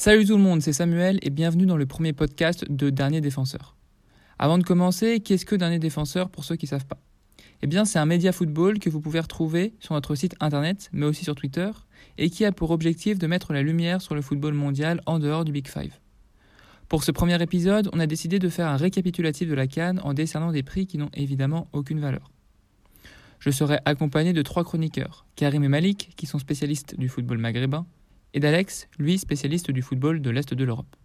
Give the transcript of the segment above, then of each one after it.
Salut tout le monde, c'est Samuel et bienvenue dans le premier podcast de Dernier Défenseur. Avant de commencer, qu'est-ce que Dernier Défenseur pour ceux qui ne savent pas? Eh bien, c'est un média football que vous pouvez retrouver sur notre site internet, mais aussi sur Twitter, et qui a pour objectif de mettre la lumière sur le football mondial en dehors du Big Five. Pour ce premier épisode, on a décidé de faire un récapitulatif de la Cannes en décernant des prix qui n'ont évidemment aucune valeur. Je serai accompagné de trois chroniqueurs, Karim et Malik, qui sont spécialistes du football maghrébin, et d'Alex, lui spécialiste du football de l'Est de l'Europe.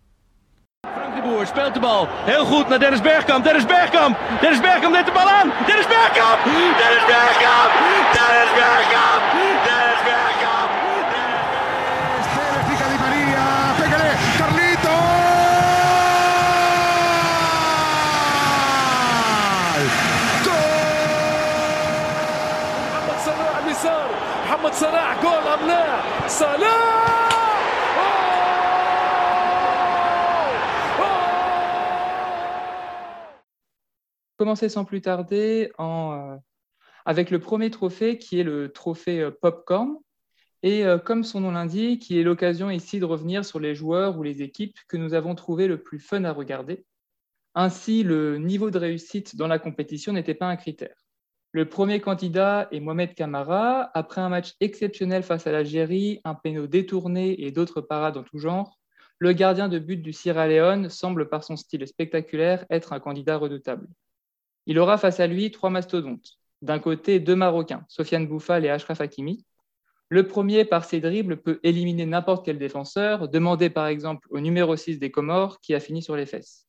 Frank de Boer speelt de bal. Heel goed naar Dennis Bergkamp. Dennis Bergkamp. Dennis Bergkamp neemt de bal aan. Dennis Bergkamp. Dennis Bergkamp. Dennis Bergkamp. Dennis Bergkamp. Tevez pica Di Maria, pégale, Carlito. محمد صلاح اليسار محمد صلاح جول ام لا صلاح Commencer sans plus tarder euh, avec le premier trophée qui est le trophée euh, Popcorn. Et euh, comme son nom l'indique, qui est l'occasion ici de revenir sur les joueurs ou les équipes que nous avons trouvé le plus fun à regarder. Ainsi, le niveau de réussite dans la compétition n'était pas un critère. Le premier candidat est Mohamed Kamara. Après un match exceptionnel face à l'Algérie, un péno détourné et d'autres parades en tout genre, le gardien de but du Sierra Leone semble par son style spectaculaire être un candidat redoutable. Il aura face à lui trois mastodontes. D'un côté, deux Marocains, Sofiane Bouffal et Ashraf Hakimi. Le premier, par ses dribbles, peut éliminer n'importe quel défenseur, demander par exemple au numéro 6 des Comores qui a fini sur les fesses.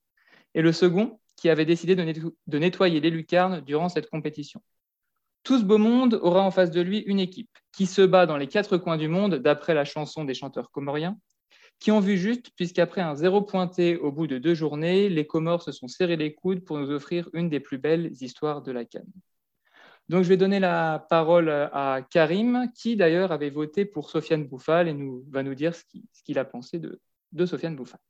Et le second, qui avait décidé de, de nettoyer les lucarnes durant cette compétition. Tout ce beau monde aura en face de lui une équipe qui se bat dans les quatre coins du monde, d'après la chanson des chanteurs comoriens, qui ont vu juste, puisqu'après un zéro pointé au bout de deux journées, les Comores se sont serrés les coudes pour nous offrir une des plus belles histoires de la Cannes. Donc je vais donner la parole à Karim, qui d'ailleurs avait voté pour Sofiane Bouffal et va nous dire ce qu'il a pensé de, Sofiane Bouffal.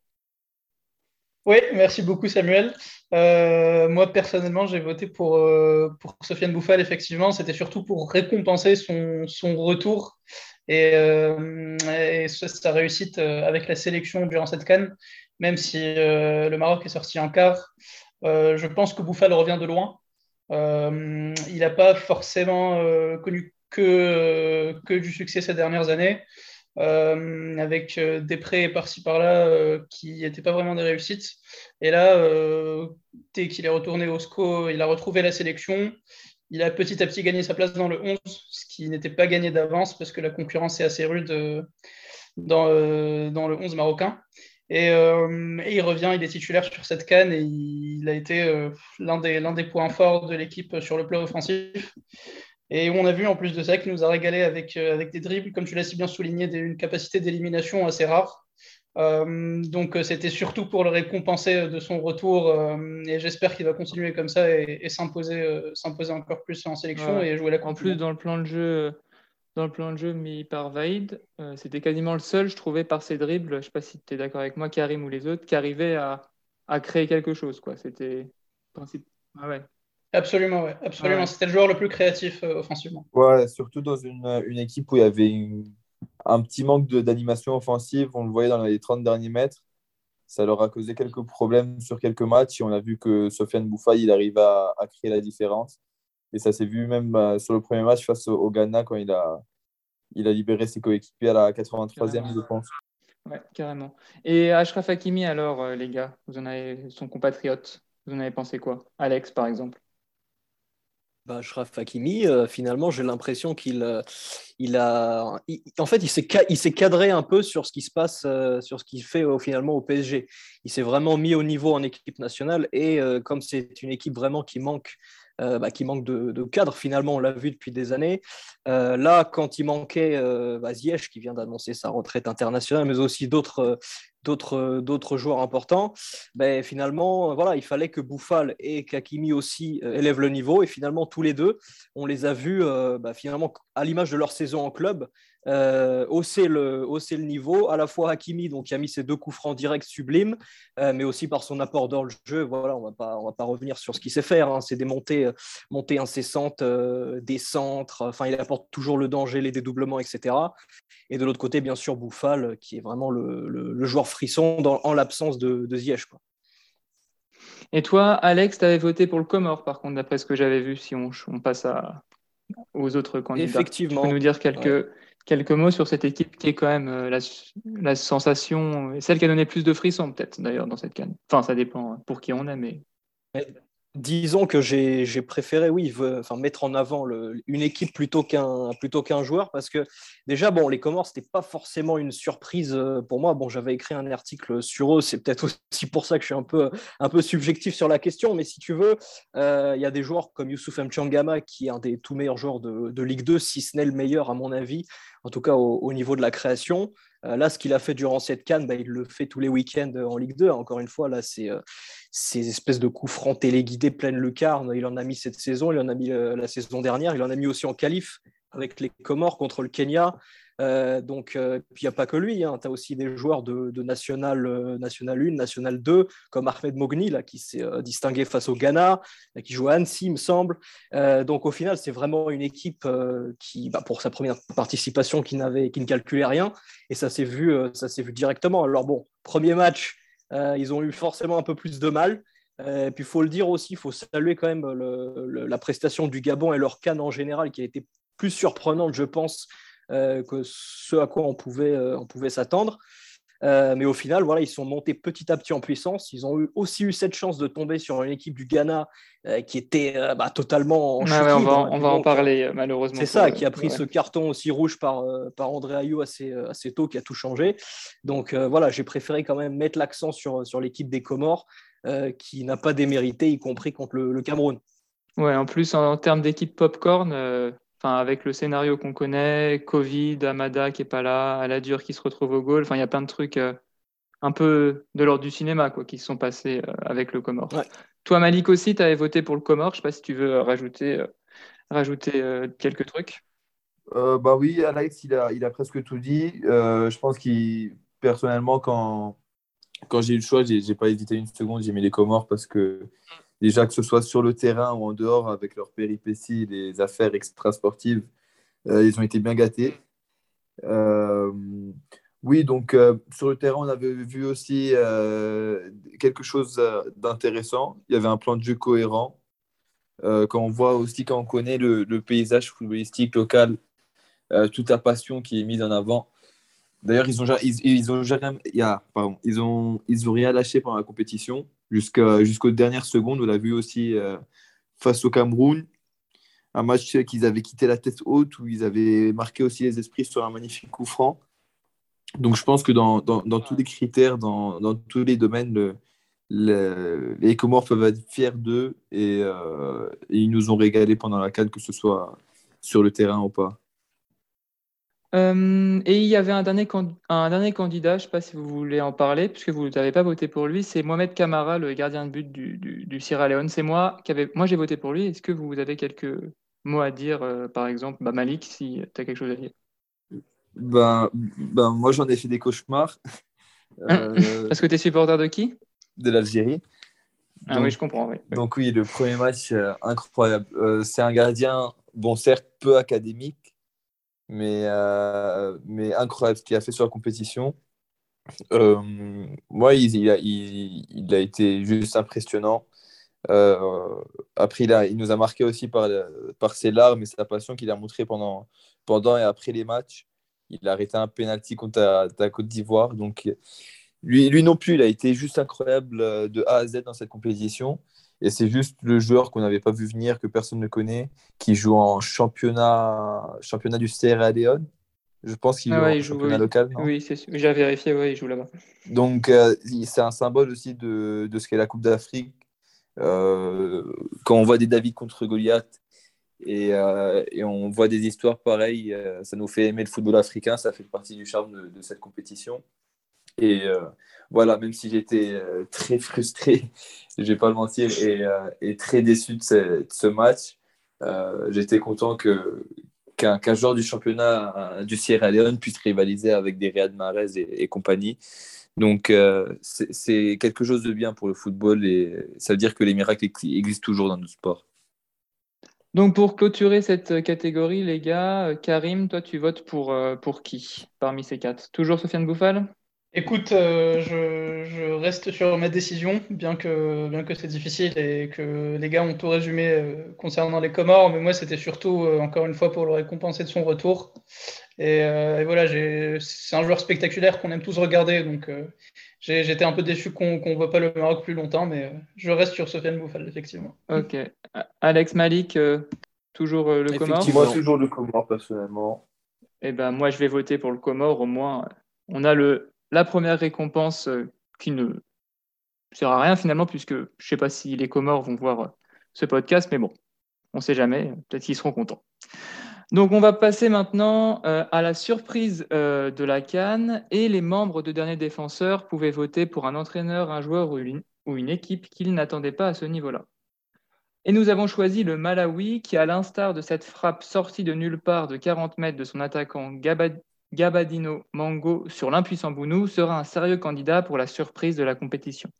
Oui, merci beaucoup Samuel. Euh, moi personnellement, j'ai voté pour, euh, pour Sofiane Bouffal, effectivement. C'était surtout pour récompenser son retour et, euh, sa réussite euh, avec la sélection durant cette canne, même si euh, le Maroc est sorti en quart. Je pense que Bouffal revient de loin. Il n'a pas forcément connu que, que du succès ces dernières années avec des prêts par-ci par-là qui n'étaient pas vraiment des réussites. Et là, dès qu'il est retourné au SCO, il a retrouvé la sélection. Il a petit à petit gagné sa place dans le 11, ce qui n'était pas gagné d'avance parce que la concurrence est assez rude euh, dans, euh, dans le 11 marocain. Et, euh, et il revient, il est titulaire sur cette canne et il a été l'un des, points forts de l'équipe sur le plan offensif. Et on a vu en plus de ça qu'il nous a régalé avec, avec des dribbles, comme tu l'as si bien souligné, des- une capacité d'élimination assez rare. Euh, donc euh, c'était surtout pour le récompenser de son retour euh, et j'espère qu'il va continuer comme ça et, et s'imposer euh, s'imposer encore plus en sélection Ouais. et jouer la En plus, dans le plan de jeu, dans le plan de jeu mis par Vaïd, euh, c'était quasiment le seul, je trouvais, par ses dribbles, je ne sais pas si tu es d'accord avec moi, Karim ou les autres, qui arrivait à, à créer quelque chose. quoi. C'était principe. Ah ouais. Absolument, ouais, absolument. Ouais. C'était le joueur le plus créatif euh, offensivement. Ouais, surtout dans une, une équipe où il y avait une- un petit manque d'animation offensive. On le voyait dans les 30 derniers mètres. Ça leur a causé quelques problèmes sur quelques matchs. Et on a vu que Sofiane Bouffal, il arrive à, créer la différence. Et ça s'est vu même euh, sur le premier match face au, Ghana quand il a, il a libéré ses coéquipiers à la 83e, je pense. Ouais, carrément. Et Ashraf Hakimi, alors, euh, les gars, vous en avez son compatriote, vous en avez pensé quoi? Alex, par exemple. Bah, Achraf Hakimi, euh, finalement, j'ai l'impression qu'il euh, il a, en fait, il s'est il s'est cadré un peu sur ce qui se passe, euh, sur ce qu'il fait finalement au PSG. Il s'est vraiment mis au niveau en équipe nationale et comme c'est une équipe vraiment qui manque, euh, bah, qui manque de, de cadre, finalement, on l'a vu depuis des années. Euh, là, quand il manquait euh, bah, qui vient d'annoncer sa retraite internationale, mais aussi d'autres d'autres joueurs importants, ben, finalement, voilà, il fallait que Bouffal et Kakimi aussi élèvent le niveau. Et finalement, tous les deux, on les a vus, bah, finalement, à l'image de leur saison en club, euh, hausser, le, hausser le niveau, à la fois Hakimi, donc, qui a mis ses deux coups francs directs sublimes, euh, mais aussi par son apport dans le jeu. Voilà, on ne va pas revenir sur ce qu'il sait faire. Hein. C'est des montées, montées incessantes, des centres. Enfin, il apporte toujours le danger, les dédoublements, etc. Et de l'autre côté, bien sûr, Bouffal, qui est vraiment le, le, joueur frisson dans, en l'absence de, de Ziyech. Quoi. Et toi, Alex, tu avais voté pour le Comore, par contre, d'après ce que j'avais vu, si on, on passe à, aux autres candidats. Effectivement. Tu peux nous dire quelques, quelques mots sur cette équipe qui est quand même euh, la, la sensation, celle qui a donné plus de frissons, peut-être, d'ailleurs, dans cette canne. Enfin, ça dépend pour qui on est, mais. Disons que j'ai préféré, oui, enfin, mettre en avant une équipe plutôt qu'un plutôt qu'un joueur parce que déjà, bon, les Comores, c'était pas forcément une surprise euh, pour moi. Bon, j'avais écrit un article sur eux, c'est peut-être aussi pour ça que je suis un peu, un peu subjectif sur la question. Mais si tu veux, euh, il y a des joueurs comme Youssouf Mchangama qui est un des tout meilleurs joueurs de, de Ligue 2, si ce n'est le meilleur à mon avis, en tout cas au, niveau de la création. Euh, là, ce qu'il a fait durant cette canne, bah, il le fait tous les week-ends en Ligue 2. Encore une fois, là, c'est ces espèces de coups francs téléguidés pleine lucarne. Il en a mis cette saison, il en a mis euh, la saison dernière, il en a mis aussi en qualif avec les Comores contre le Kenya. Euh, donc, euh, il n'y a pas que lui, hein. tu as aussi des joueurs de, National, National 1, National 2, comme Ahmed Mogni, là, qui s'est distingué face au Ghana, qui joue à Annecy, il me semble. donc, au final, c'est vraiment une équipe qui, bah, pour sa première participation, qui, qui ne calculait rien, et ça s'est vu, ça vu directement. Alors, bon, premier match, euh, ils ont eu forcément un peu plus de mal. Euh, puis il faut le dire aussi, il faut saluer quand même la prestation du Gabon et leur canne en général qui a été plus surprenante, je pense, euh, que ce à quoi on pouvait, on pouvait s'attendre. mais au final, voilà, ils sont montés petit à petit en puissance. Ils ont eu, aussi eu cette chance de tomber sur une équipe du Ghana qui était bah, totalement en on va, on va en parler malheureusement. C'est ça, qui a pris ce carton aussi rouge par, par André Ayou assez, assez tôt, qui a tout changé. Donc voilà, j'ai préféré quand même mettre l'accent sur, sur l'équipe des Comores, qui n'a pas démérité, y compris contre le, Cameroun. Ouais, en plus, en, termes d'équipe popcorn, avec le scénario qu'on connaît, Covid, Amada qui est pas là, Aladur qui se retrouve au goal, enfin, il y a plein de trucs euh, un peu de l'ordre du cinéma quoi, qui se sont passés euh, avec le Comore. Toi, Malik aussi, tu avais voté pour le Comore. Je sais pas si tu veux euh, rajouter, rajouter quelques trucs. bah oui, Alex, il a, il a presque tout dit. je pense qu'il, personnellement, quand, quand j'ai eu le choix, j'ai pas hésité une seconde, j'ai mis les Comores parce que déjà que ce soit sur le terrain ou en dehors avec leurs péripéties, les affaires extrasportives, euh, ils ont été bien gâtés. Euh, oui, donc euh, sur le terrain, on avait vu aussi quelque chose d'intéressant. Il y avait un plan de jeu cohérent. quand on voit aussi, quand on connaît le, paysage footballistique local, toute la passion qui est mise en avant. D'ailleurs, ils ont, ils, ils ont, pardon, ils ont, ils ont rien lâché pendant la compétition jusqu'aux dernières secondes. On l'a vu aussi euh, face au Cameroun, un match qu'ils avaient quitté la tête haute, où ils avaient marqué aussi les esprits sur un magnifique coup franc. Donc je pense que dans, dans, tous les critères, dans, dans tous les domaines, le, les Comores peuvent être fiers d'eux et, euh, ils nous ont régalé pendant la canne, que ce soit sur le terrain ou pas. Euh, et il y avait un dernier, un dernier candidat, je ne sais pas si vous voulez en parler, puisque vous n'avez pas voté pour lui, c'est Mohamed Kamara, le gardien de but du, du, Sierra Leone. C'est moi qui avait, moi j'ai voté pour lui. Est-ce que vous avez quelques mots à dire, euh, par exemple, bah, Malik, si tu as quelque chose à dire ben, ben, Moi j'en ai fait des cauchemars. Euh, Parce que tu es supporter de qui? De l'Algérie. Ah oui, je comprends. Oui. Donc oui, le premier match, incroyable. c'est un gardien, bon, certes peu académique, mais, euh, mais incroyable ce qu'il a fait sur la compétition. Euh, moi, il, il, a, il, a, été juste impressionnant. Euh, après, il, a, il, nous a marqué aussi par, par ses larmes et sa passion qu'il a montré pendant, pendant et après les matchs. Il a arrêté un penalty contre la, Côte d'Ivoire. Donc, lui, lui non plus, il a été juste incroyable de A à Z dans cette compétition. Et c'est juste le joueur qu'on n'avait pas vu venir, que personne ne connaît, qui joue en championnat, championnat du Sierra Leone. Je pense qu'il ah joue en championnat local. oui, j'ai vérifié, ouais, il joue là-bas. Donc, euh, c'est un symbole aussi de, de ce qu'est la Coupe d'Afrique. Euh, quand on voit des David contre Goliath et, euh, et, on voit des histoires pareilles, ça nous fait aimer le football africain, ça fait partie du charme de, de cette compétition. Et voilà, même si j'étais euh, très frustré, je vais pas le mentir, et, euh, et très déçu de ce, match, euh, j'étais content que, qu'un joueur du championnat du Sierra Leone puisse rivaliser avec des Riyad Mahrez et, compagnie. Donc, c'est quelque chose de bien pour le football et ça veut dire que les miracles existent toujours dans notre sport. Donc, pour clôturer cette catégorie, les gars, Karim, toi, tu votes pour, pour qui parmi ces quatre? Toujours Sofiane Bouffal Écoute, euh, je, reste sur ma décision, bien que, bien que c'est difficile et que les gars ont tout résumé euh, concernant les Comores, mais moi c'était surtout, euh, encore une fois, pour le récompenser de son retour. Et, voilà, c'est un joueur spectaculaire qu'on aime tous regarder, donc j'étais un peu déçu qu'on ne voit pas le Maroc plus longtemps, mais je reste sur Sofiane Bouffal, effectivement. Ok. Alex Malik, toujours le Comore? Moi, toujours le Comore, personnellement. Eh ben, moi, je vais voter pour le Comore, au moins. On a le, la première récompense euh, qui ne sert à rien finalement, puisque je ne sais pas si les Comores vont voir euh, ce podcast, mais bon, on ne sait jamais, peut-être qu'ils seront contents. Donc on va passer maintenant euh, à la surprise de la Cannes et les membres de dernier défenseur pouvaient voter pour un entraîneur, un joueur ou une, ou une équipe qu'ils n'attendaient pas à ce niveau-là. Et nous avons choisi le Malawi qui, à l'instar de cette frappe sortie de nulle part de 40 mètres de son attaquant Gabad Gabadino Mango sur l'impuissant Bounou sera un sérieux candidat pour la surprise de la compétition.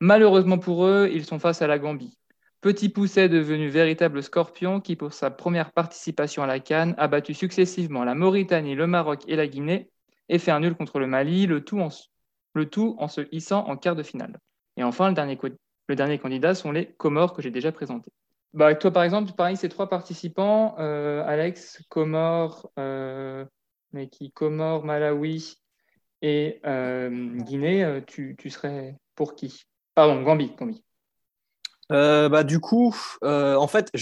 Malheureusement pour eux, ils sont face à la Gambie. Petit pousset devenu véritable scorpion qui, pour sa première participation à la Cannes, a battu successivement la Mauritanie, le Maroc et la Guinée et fait un nul contre le Mali, le tout en, se hissant en quart de finale. Et enfin, le dernier, le dernier candidat sont les Comores que j'ai déjà présentés. Bah, toi, par exemple, parmi ces trois participants, euh, Alex, Comores, euh, mais qui Comores, Malawi et euh, Guinée, euh, tu, serais pour qui? Pardon, Gambie. Gambie. Euh, bah, du coup, en fait,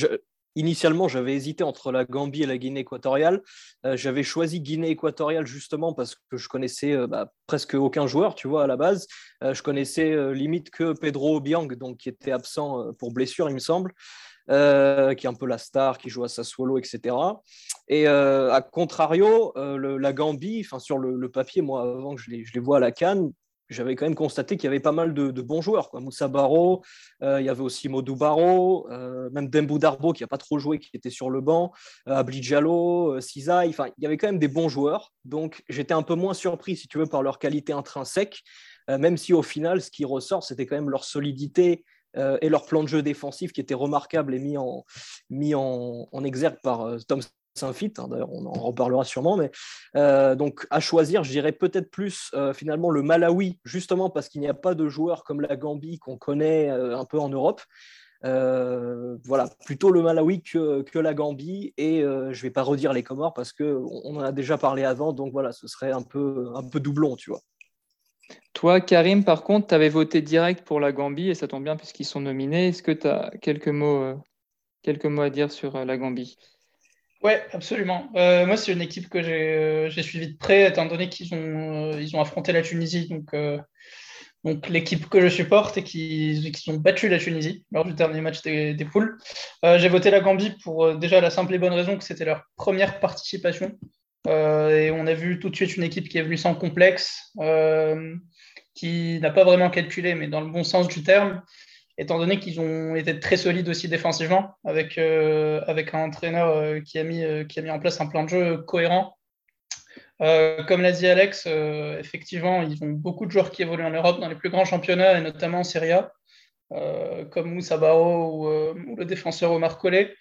initialement, j'avais hésité entre la Gambie et la Guinée équatoriale. j'avais choisi Guinée équatoriale justement parce que je connaissais bah, presque aucun joueur, tu vois, à la base. je connaissais limite que Pedro Obiang, donc qui était absent pour blessure, il me semble. Euh, qui est un peu la star, qui joue à Sassuolo, etc. Et euh, à contrario, euh, la Gambie, sur le, papier, moi, avant que je les, je vois à la Cannes, j'avais quand même constaté qu'il y avait pas mal de, bons joueurs. Moussa Baro, il y avait aussi Modou Baro, même Dembou Darbo qui n'a pas trop joué, qui était sur le banc, Abli Diallo, enfin, il y avait quand même des bons joueurs. Donc j'étais un peu moins surpris, si tu veux, par leur qualité intrinsèque, même si au final, ce qui ressort, c'était quand même leur solidité euh, et leur plan de jeu défensif qui était remarquable et mis en, mis en, exergue par euh, Tom Saint-Fit. Hein, d'ailleurs, on en reparlera sûrement. Mais euh, donc, à choisir, je dirais peut-être plus finalement le Malawi, justement parce qu'il n'y a pas de joueurs comme la Gambie qu'on connaît un peu en Europe. voilà, plutôt le Malawi que, que la Gambie. Et je ne vais pas redire les Comores parce qu'on on en a déjà parlé avant. Donc voilà, ce serait un peu, un peu doublon, tu vois. Toi, Karim, par contre, tu avais voté direct pour la Gambie et ça tombe bien puisqu'ils sont nominés. Est-ce que tu as quelques mots, euh, quelques mots à dire sur euh, la Gambie? Oui, absolument. Euh, moi, c'est une équipe que j'ai suivie de près, étant donné qu'ils ont, ont affronté la Tunisie. Donc, donc l'équipe que je supporte et qui, qui ont battu la Tunisie lors du dernier match des, des poules. j'ai voté la Gambie pour déjà la simple et bonne raison que c'était leur première participation et on a vu tout de suite une équipe qui est venue sans complexe, qui n'a pas vraiment calculé, mais dans le bon sens du terme, étant donné qu'ils ont été très solides aussi défensivement, avec, euh, avec un entraîneur qui, a mis, qui a mis en place un plan de jeu cohérent. comme l'a dit Alex, effectivement, ils ont beaucoup de joueurs qui évoluent en Europe dans les plus grands championnats, et notamment en Serie A. Euh, comme Moussa Bao euh, ou, le défenseur Omar Collet.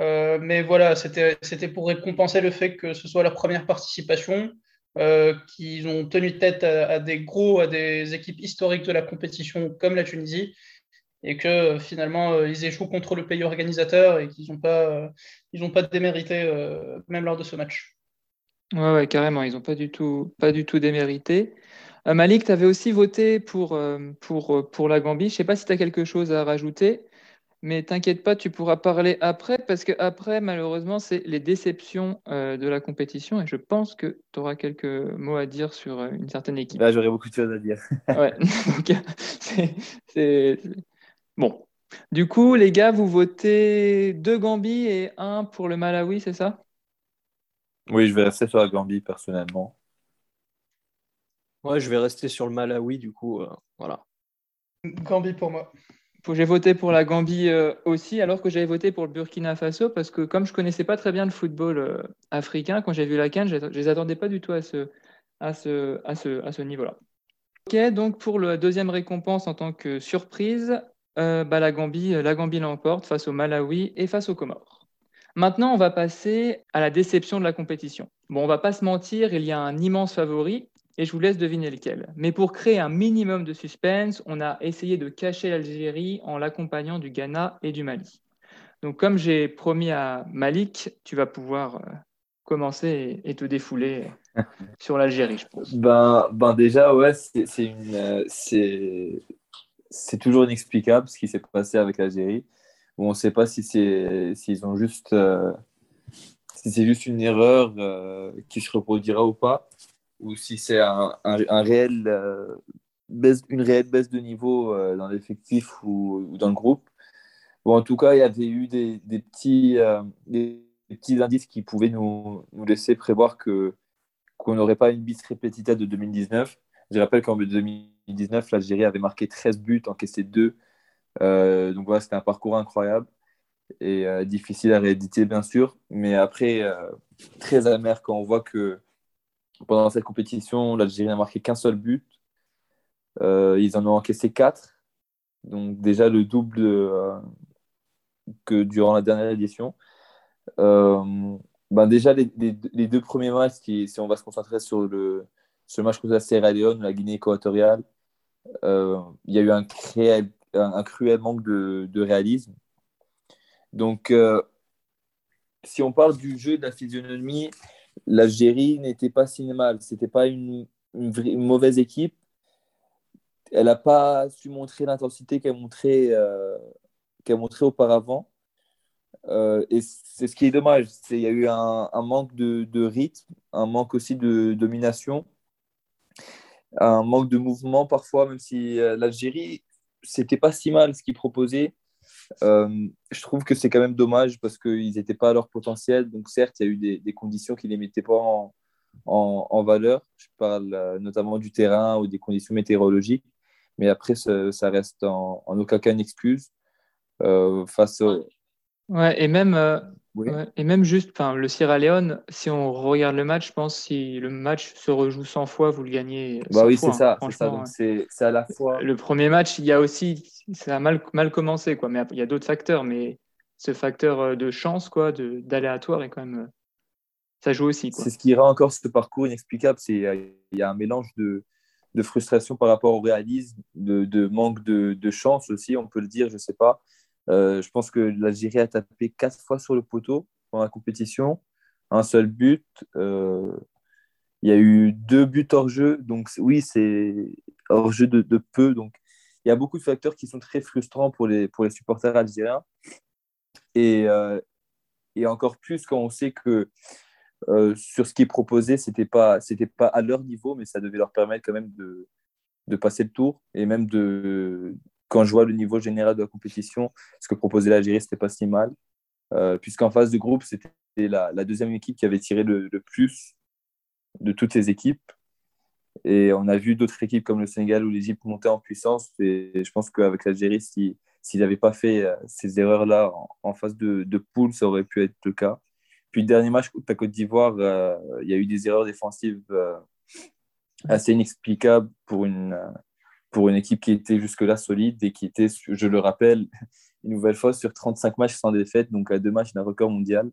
Euh, mais voilà, c'était pour récompenser le fait que ce soit leur première participation, qu'ils ont tenu tête à, des gros, à des équipes historiques de la compétition comme la Tunisie, et que finalement ils échouent contre le pays organisateur et qu'ils n'ont pas, ils pas démérité même lors de ce match. Ouais, ouais, carrément, ils n'ont pas du tout, pas du tout démérité. Euh, Malik, tu avais aussi voté pour, euh, pour, euh, pour la Gambie. Je ne sais pas si tu as quelque chose à rajouter, mais t'inquiète pas, tu pourras parler après, parce que après, malheureusement, c'est les déceptions de la compétition, et je pense que tu auras quelques mots à dire sur une certaine équipe. Là, j'aurais beaucoup de choses à dire. ouais, c'est... Bon. Du coup, les gars, vous votez deux Gambie et un pour le Malawi, c'est ça? Oui, je vais rester sur la Gambie personnellement. Ouais, je vais rester sur le Malawi, du coup, euh, voilà. Gambie pour moi. J'ai voté pour la Gambie euh, aussi, alors que j'avais voté pour le Burkina Faso, parce que comme je connaissais pas très bien le football euh, africain, quand j'ai vu la Cannes, je ne les attendais pas du tout à ce, à ce, à ce, à ce niveau-là. Ok, donc pour la deuxième récompense en tant que surprise, euh, bah, la Gambie la Gambie l'emporte face au Malawi et face aux Comores. Maintenant, on va passer à la déception de la compétition. Bon, on va pas se mentir, il y a un immense favori, et je vous laisse deviner lequel. Mais pour créer un minimum de suspense, on a essayé de cacher l'Algérie en l'accompagnant du Ghana et du Mali. Donc, comme j'ai promis à Malik, tu vas pouvoir euh, commencer et, te défouler sur l'Algérie, je pense. Ben, ben déjà, ouais, c'est euh, toujours inexplicable ce qui s'est passé avec l'Algérie. on ne sait pas si c'est s'ils ont juste euh, si c'est juste une erreur qui se reproduira ou pas ou si c'est un, un, réel, euh, baisse, une réelle baisse de niveau euh, dans l'effectif ou, dans le groupe. Bon, en tout cas, il y avait eu des, des petits, euh, des, petits indices qui pouvaient nous, nous laisser prévoir que, qu'on n'aurait pas une bis répétita de 2019. Je rappelle qu'en 2019, l'Algérie avait marqué 13 buts, encaissé 2. donc voilà, c'était un parcours incroyable et difficile à rééditer, bien sûr. Mais après, très amer quand on voit que pendant cette compétition, l'Algérie n'a marqué qu'un seul but. Euh, ils en ont encaissé quatre. Donc déjà le double euh, que durant la dernière édition. Euh, ben déjà les, deux premiers matchs, si, on va se concentrer sur le, sur match contre la Sierra Leone, la Guinée équatoriale, il y a eu un, un, cruel manque de réalisme. Donc si on parle du jeu de la physionomie, l'Algérie n'était pas si mal. C'était pas une, mauvaise équipe. Elle n'a pas su montrer l'intensité qu'elle montrait, euh, auparavant. Euh, et c'est ce qui est dommage. Il y a eu un, manque de, rythme, un manque aussi de domination, un manque de mouvement parfois, même si euh, l'Algérie, c'était pas si mal ce qu'ils proposaient. Euh, je trouve que c'est quand même dommage parce qu'ils n'étaient pas à leur potentiel. Donc, certes, il y a eu des, conditions qui ne les mettaient pas en, en, valeur. Je parle euh, notamment du terrain ou des conditions météorologiques. Mais après, ça, reste en, en, aucun cas une excuse euh, face au. Ouais, et même, euh, et même juste, le Sierra Leone, si on regarde le match, je pense si le match se rejoue 100 fois, vous le gagnez. Bah oui, c'est ça. ça. c'est à la fois. Le premier match, il y a aussi, ça a mal, mal commencé, quoi. Mais il y a d'autres facteurs, mais ce facteur euh, de chance, quoi, d'aléatoire, est quand même. Euh, ça joue aussi. C'est ce qui rend encore ce parcours inexplicable. C'est il y a un mélange de, de frustration par rapport au réalisme, de, de manque de, de, chance aussi, on peut le dire, je sais pas. Euh, je pense que l'Algérie a tapé quatre fois sur le poteau pendant la compétition, un seul but. Euh, il y a eu deux buts hors jeu, donc oui, c'est hors jeu de, peu. Donc il y a beaucoup de facteurs qui sont très frustrants pour les, pour les supporters algériens. Et, euh, et encore plus quand on sait que sur ce qui est proposé, ce n'était pas, pas à leur niveau, mais ça devait leur permettre quand même de, de passer le tour et même de, quand je vois le niveau général de la compétition, ce que proposait l'Algérie, ce n'était pas si mal. Euh, puisqu'en phase de groupe, c'était la, deuxième équipe qui avait tiré le, plus de toutes les équipes. Et on a vu d'autres équipes comme le Sénégal ou l'Égypte monter en puissance. Et je pense qu'avec l'Algérie, s'ils n'avaient pas fait euh, ces erreurs-là en, phase de, poule, ça aurait pu être le cas. Puis le dernier match contre la Côte d'Ivoire, euh, il y a eu des erreurs défensives assez inexplicables pour une, pour une équipe qui était jusque-là solide et qui était, je le rappelle, une nouvelle fois sur 35 matchs sans défaite, donc à deux matchs d'un record mondial.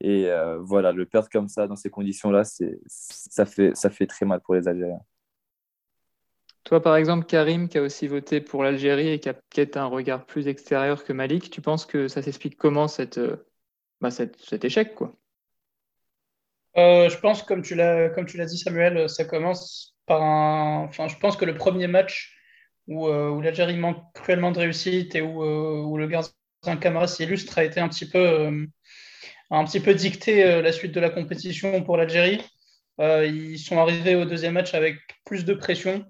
Et euh, voilà, le perdre comme ça, dans ces conditions-là, ça fait, ça fait très mal pour les Algériens. Toi, par exemple, Karim, qui a aussi voté pour l'Algérie et qui a peut-être un regard plus extérieur que Malik, tu penses que ça s'explique comment cette, euh, bah, cet échec quoi? Euh, Je pense, comme tu l'as dit, Samuel, ça commence Enfin, je pense que le premier match où, euh, l'Algérie manque cruellement de réussite et où, euh, où le gardien Camara s'illustre a été un petit peu, un petit peu dicté la suite de la compétition pour l'Algérie. ils sont arrivés au deuxième match avec plus de pression.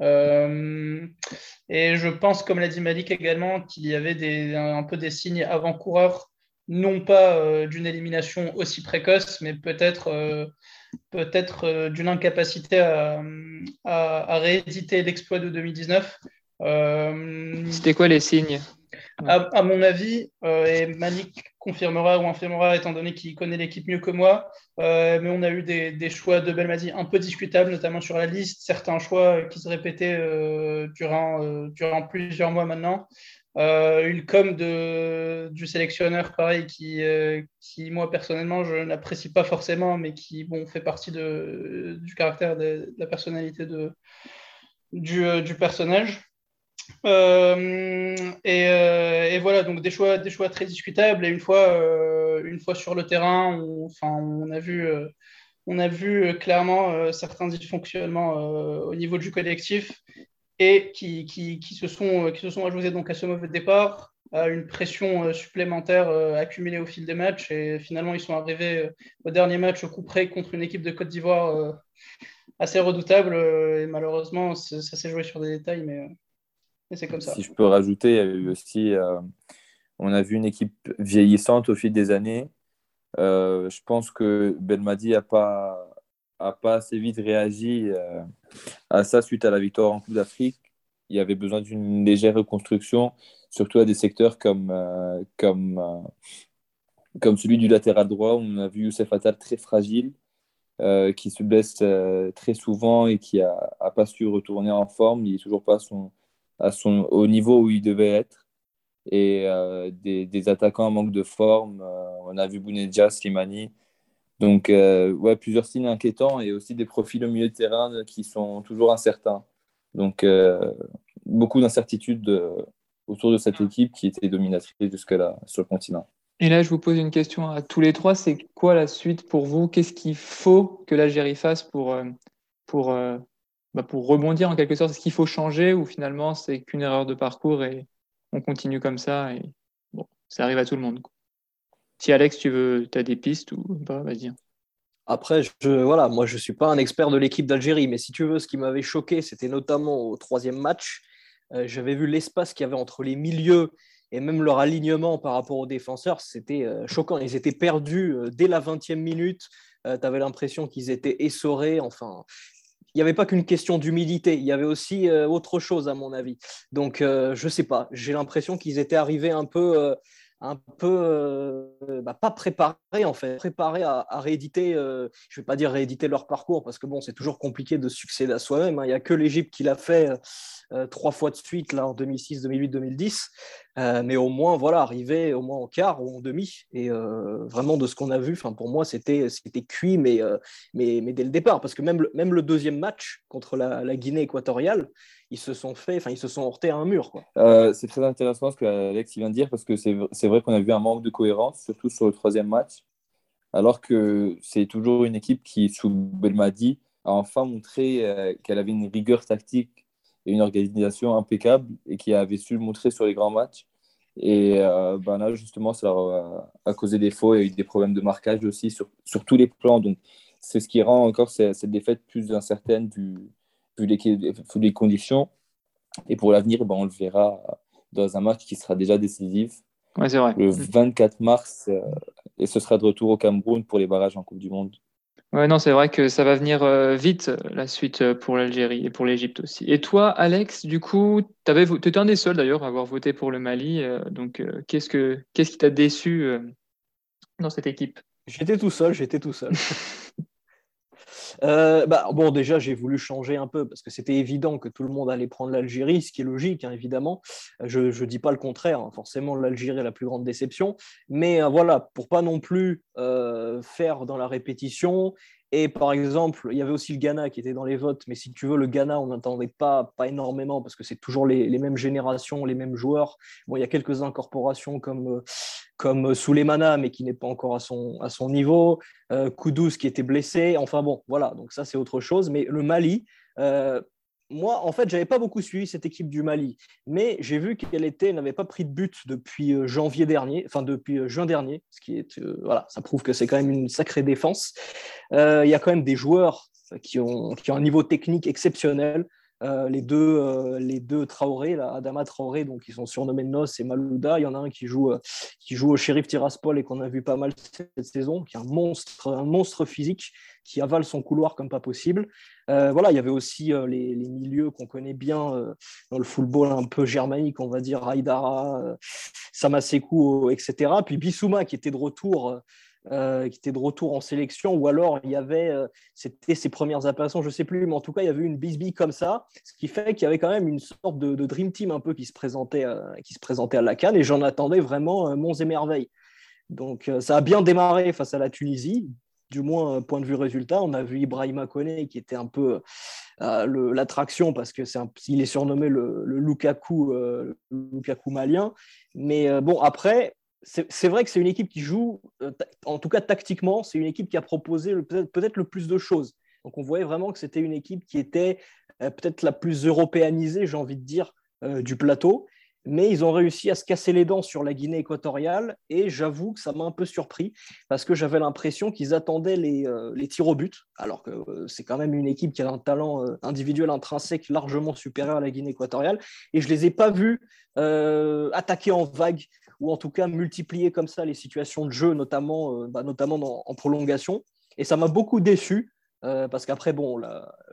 et je pense, comme l'a dit Malik également, qu'il y avait des, un peu des signes avant-coureurs, non pas d'une élimination aussi précoce, mais peut-être peut-être euh, d'une incapacité à, rééditer l'exploit de 2019. C'était quoi les signes? à, mon avis, et Malik confirmera ou infirmera étant donné qu'il connaît l'équipe mieux que moi, mais on a eu des, choix de Belmadi un peu discutables, notamment sur la liste, certains choix qui se répétaient durant, durant plusieurs mois maintenant. Euh, une com de, du sélectionneur, pareil, qui, euh, qui moi personnellement, je n'apprécie pas forcément, mais qui bon, fait partie du caractère, de, la personnalité de, du, euh, personnage. Et, voilà, donc des choix, des choix très discutables. Et une fois, une fois sur le terrain, enfin, on a vu on a vu clairement certains dysfonctionnements au niveau du collectif et qui, qui, qui, se sont, euh, qui se sont ajoutés donc à ce mauvais départ, à une pression euh, supplémentaire euh, accumulée au fil des matchs. Et finalement, ils sont arrivés au dernier match au coup près contre une équipe de Côte d'Ivoire assez redoutable. Et malheureusement, ça s'est joué sur des détails, mais, c'est comme ça. Si je peux rajouter, il y a eu aussi, on a vu une équipe vieillissante au fil des années. je pense que Belmadi n'a pas a pas assez vite réagi euh, à ça suite à la victoire en Coupe d'Afrique. Il y avait besoin d'une légère reconstruction, surtout à des secteurs comme, euh, comme, euh, comme celui du latéral droit, on a vu Youssef Attal très fragile, qui se blesse très souvent et qui n'a pas su retourner en forme. Il n'est toujours pas son, à son, au niveau où il devait être. Et des, des, attaquants en manque de forme, on a vu Bounedja, Slimani, donc, euh, ouais, plusieurs signes inquiétants et aussi des profils au milieu de terrain qui sont toujours incertains. Donc, euh, beaucoup d'incertitudes euh, autour de cette équipe qui était dominatrice jusque-là sur le continent. Et là, je vous pose une question à tous les trois. C'est quoi la suite pour vous? Qu'est-ce qu'il faut que l'Algérie fasse pour, pour, bah, pour rebondir en quelque sorte? Est-ce qu'il faut changer ou finalement c'est qu'une erreur de parcours et on continue comme ça et bon, ça arrive à tout le monde si Alex, tu veux, as des pistes ou pas, vas-y. Après, je, voilà, moi je ne suis pas un expert de l'équipe d'Algérie, mais si tu veux, ce qui m'avait choqué, c'était notamment au troisième match. Euh, j'avais vu l'espace qu'il y avait entre les milieux et même leur alignement par rapport aux défenseurs, c'était euh, choquant. Ils étaient perdus euh, dès la 20e minute. tu avais l'impression qu'ils étaient essorés. Enfin, il n'y avait pas qu'une question d'humilité, il y avait aussi autre chose, à mon avis. Donc, je ne sais pas, j'ai l'impression qu'ils étaient arrivés un peu un peu euh, bah, pas préparés en fait, préparés à, rééditer, euh, je ne vais pas dire rééditer leur parcours parce que bon, c'est toujours compliqué de succéder à soi-même. Hein. Il n'y a que l'Égypte qui l'a fait euh, trois fois de suite là en 2006, 2008, 2010, mais au moins voilà, arriver au moins en quart ou en demi. Et vraiment de ce qu'on a vu, pour moi c'était c'était cuit, mais, mais mais dès le départ parce que même le, même le deuxième match contre la Guinée équatoriale ils se sont fait, enfin, ils se sont heurtés à un mur. Euh, c'est très intéressant ce que Alex vient de dire parce que c'est vrai qu'on a vu un manque de cohérence, surtout sur le troisième match, alors que c'est toujours une équipe qui, sous Belmadi, a enfin montré euh, qu'elle avait une rigueur tactique et une organisation impeccable et qui avait su le montrer sur les grands matchs. Et euh, ben là, justement, ça a, causé des faux et des problèmes de marquage aussi sur, sur tous les plans. Donc, c'est ce qui rend encore cette défaite plus incertaine du, vu les, les conditions. Et pour l'avenir, ben, on le verra dans un match qui sera déjà décisif. Ouais, vrai. Le 24 mars, euh, et ce sera de retour au Cameroun pour les barrages en Coupe du Monde. Ouais, non, c'est vrai que ça va venir euh, vite, la suite euh, pour l'Algérie et pour l'Égypte aussi. Et toi, Alex, du coup, tu étais un des seuls d'ailleurs à avoir voté pour le Mali. donc, qu'est-ce, que, qu'est-ce qui t'a déçu dans cette équipe? J'étais tout seul, j'étais tout seul. Euh, bah, bon, déjà, j'ai voulu changer un peu parce que c'était évident que tout le monde allait prendre l'Algérie, ce qui est logique, hein, évidemment. Je ne dis pas le contraire. Hein. Forcément, l'Algérie est la plus grande déception. Mais euh, voilà, pour pas non plus euh, faire dans la répétition et par exemple, il y avait aussi le Ghana qui était dans les votes, mais si tu veux, le Ghana, on n'entendait pas, pas énormément parce que c'est toujours les, les, mêmes générations, les mêmes joueurs. Bon, il y a quelques incorporations comme, euh, comme Souleymana, mais qui n'est pas encore à son, à son niveau. Euh, qui était blessé. Enfin bon, voilà, donc ça c'est autre chose. Mais le Mali, euh, moi, en fait, j'avais pas beaucoup suivi cette équipe du Mali, mais j'ai vu qu'elle était, n'avait pas pris de but depuis euh, janvier dernier, enfin depuis euh, juin dernier, ce qui est, euh, voilà, ça prouve que c'est quand même une sacrée défense. Il y a quand même des joueurs qui ont, qui ont un niveau technique exceptionnel. Les, deux, les deux Traoré, là, Adama Traoré, donc ils sont surnommés Nos et Malouda. Il y en a un qui joue, qui joue au shérif Tiraspol et qu'on a vu pas mal cette saison, qui est un monstre, un monstre physique qui avale son couloir comme pas possible. voilà, il y avait aussi les, les, milieux qu'on connaît bien dans le football un peu germanique, on va dire Haïdara, Samasekou, etc. Puis Bissouma qui était de retour euh, qui était de retour en sélection, ou alors il y avait, euh, c'était ses premières apparitions, je ne sais plus, mais en tout cas, il y avait une bisbille comme ça, ce qui fait qu'il y avait quand même une sorte de, dream team un peu qui se présentait, euh, qui se présentait à la Cannes, et j'en attendais vraiment monts et merveilles. Donc ça a bien démarré face à la Tunisie, du moins point de vue résultat. On a vu Ibrahima Koné qui était un peu l'attraction parce que c'est il est surnommé le, le Lukaku malien. Mais bon, après, c'est vrai que c'est une équipe qui joue, euh, en tout cas tactiquement, c'est une équipe qui a proposé peut-être le plus de choses. Donc on voyait vraiment que c'était une équipe qui était euh, peut-être la plus européanisée, j'ai envie de dire, euh, du plateau. Mais ils ont réussi à se casser les dents sur la Guinée équatoriale et j'avoue que ça m'a un peu surpris parce que j'avais l'impression qu'ils attendaient les, les, tirs au but, alors que c'est quand même une équipe qui a un talent individuel intrinsèque largement supérieur à la Guinée équatoriale. Et je ne les ai pas vus attaquer en vague ou en tout cas multiplier comme ça les situations de jeu, notamment, euh, bah, notamment en prolongation. Et ça m'a beaucoup déçu. Euh, parce qu'après, bon,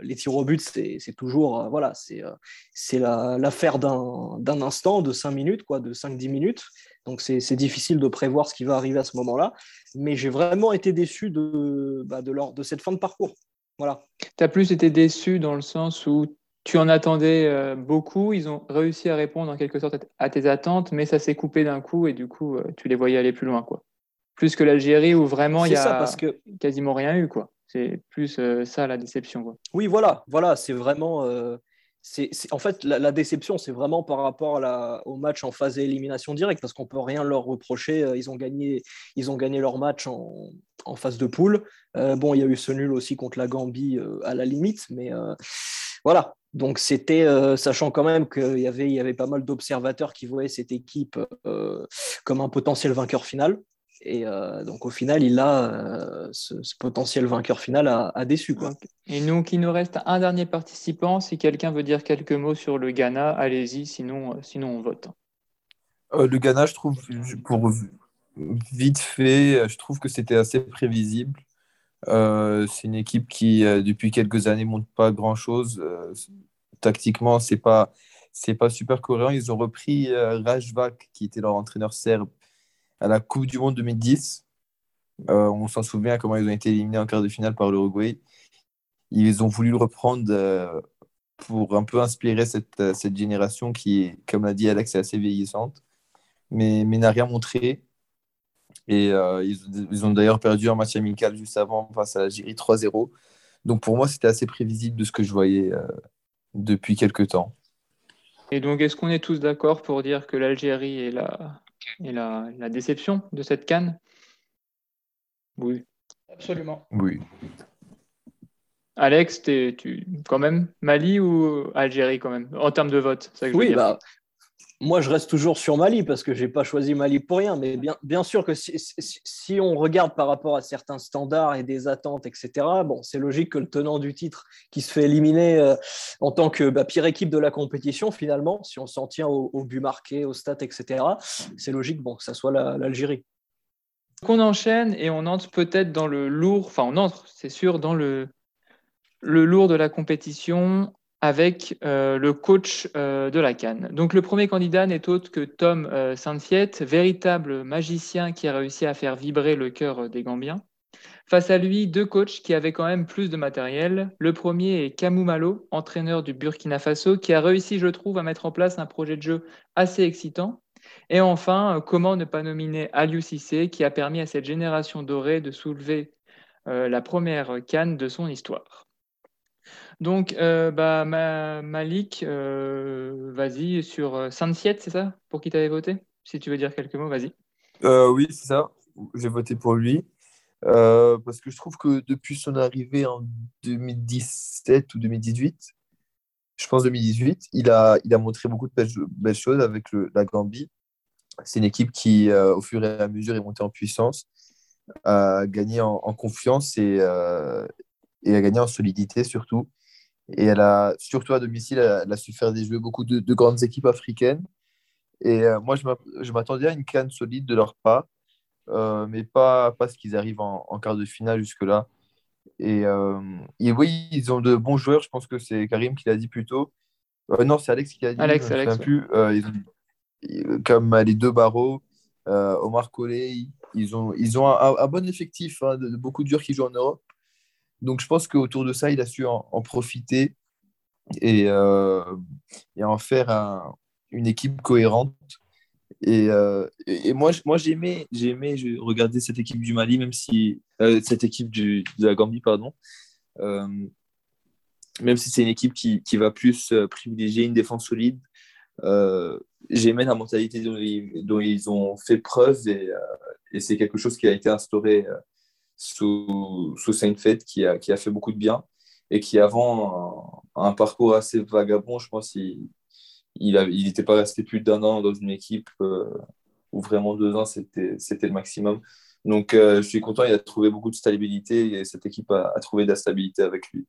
les tirs au but, c'est toujours, euh, voilà, c'est l'affaire d'un instant, de 5 minutes, quoi, de 5-10 minutes. Donc, c'est difficile de prévoir ce qui va arriver à ce moment-là. Mais j'ai vraiment été déçu de, bah, de, leur, de cette fin de parcours. Voilà. Tu as plus été déçu dans le sens où tu en attendais euh, beaucoup, ils ont réussi à répondre en quelque sorte à tes attentes, mais ça s'est coupé d'un coup et du coup, euh, tu les voyais aller plus loin. Quoi. Plus que l'Algérie où vraiment il y a parce que... quasiment rien eu. Quoi. C'est plus euh, ça la déception. Quoi. Oui, voilà, voilà c'est vraiment. c'est, en fait, la, déception, c'est vraiment par rapport au match en phase d'élimination directe, parce qu'on peut rien leur reprocher. Ils ont gagné, ils ont gagné leur match en, en phase de poule. bon, il y a eu ce nul aussi contre la Gambie à la limite, mais voilà, donc c'était, euh, sachant quand même qu'il y avait, il y avait pas mal d'observateurs qui voyaient cette équipe euh, comme un potentiel vainqueur final. Et euh, donc au final, il a ce, potentiel vainqueur final a, déçu. Quoi. Et nous, il nous reste un dernier participant. Si quelqu'un veut dire quelques mots sur le Ghana, allez-y, sinon, sinon on vote. le Ghana, je trouve, pour vite fait, je trouve que c'était assez prévisible. Euh, c'est une équipe qui, euh, depuis quelques années, ne montre pas grand-chose. Euh, tactiquement, c'est pas c'est pas super cohérent. Ils ont repris Rajvak, qui était leur entraîneur serbe, à la Coupe du Monde 2010. on s'en souvient comment ils ont été éliminés en quart de finale par l'Uruguay. Ils ont voulu le reprendre pour un peu inspirer cette, cette génération qui, comme l'a dit Alex, est assez vieillissante, mais, mais n'a rien montré. Et euh, ils, ont d'ailleurs perdu un match amical juste avant face à l'Algérie 3-0. Donc pour moi, c'était assez prévisible de ce que je voyais euh, depuis quelques temps. Et donc, est-ce qu'on est tous d'accord pour dire que l'Algérie est, la, est la, la, déception de cette canne? Oui. Absolument. Oui. Alex, tu, quand même Mali ou Algérie quand même? En termes de vote, ça que Oui, bah, moi, je reste toujours sur Mali parce que je n'ai pas choisi Mali pour rien. Mais bien, sûr que si, on regarde par rapport à certains standards et des attentes, etc., bon, c'est logique que le tenant du titre qui se fait éliminer euh, en tant que bah, pire équipe de la compétition, finalement, si on s'en tient au, but marqué, au stats, etc., c'est logique bon, que ça soit l'Algérie. Qu'on enchaîne et on entre peut-être dans le lourd, enfin on entre, c'est sûr, dans le, le lourd de la compétition avec euh, le coach euh, de la Cannes. Donc le premier candidat n'est autre que Tom euh, véritable magicien qui a réussi à faire vibrer le cœur des Gambiens. Face à lui, deux coachs qui avaient quand même plus de matériel. Le premier est Kamou Malo, entraîneur du Burkina Faso, qui a réussi, je trouve, à mettre en place un projet de jeu assez excitant. Et enfin, comment ne pas nominer Aliou Cissé, qui a permis à cette génération dorée de soulever la première canne de son histoire. Donc, euh, bah, Malik, euh, vas-y, sur euh, Saint-Siet, c'est ça Pour qui tu avais voté? Si tu veux dire quelques mots, vas-y. oui, c'est ça. J'ai voté pour lui. parce que je trouve que depuis son arrivée en 2017 ou 2018, je pense 2018, il a, il a montré beaucoup de belles, choses avec la Gambie. C'est une équipe qui, au fur et à mesure, est montée en puissance, a gagné en, confiance et a gagné en solidité surtout. Et elle a, surtout à domicile, elle a su faire des jeux beaucoup de, grandes équipes africaines. Et moi, je m'attendais à une canne solide de leur part, mais pas, pas ce qu'ils arrivent en, en, quart de finale jusque-là. Et, et, oui, ils ont de bons joueurs. Je pense que c'est Karim qui l'a dit plus tôt. non, c'est Alex qui l'a dit. Alex, Alex. Plus. comme les deux barreaux, Omar Collet, ils ont, ils ont un, bon effectif, hein, de, beaucoup de joueurs qui jouent en Europe. Donc je pense qu'autour de ça, il a su en, profiter et, euh, et, en faire une équipe cohérente. Et, euh, moi, moi j'ai aimé, aimé regarder cette équipe du Mali, même si euh, cette équipe de la Gambie, pardon. même si c'est une équipe qui, va plus privilégier une défense solide, j'ai aimé la mentalité dont ils, ont fait preuve et c'est quelque chose qui a été instauré euh, sous, sous Seinfeld qui a, qui a fait beaucoup de bien et qui avant un, parcours assez vagabond, je pense il il n'était pas resté plus d'un an dans une équipe euh, où vraiment deux ans c'était le maximum. Donc euh, je suis content, il a trouvé beaucoup de stabilité et cette équipe a, trouvé de la stabilité avec lui.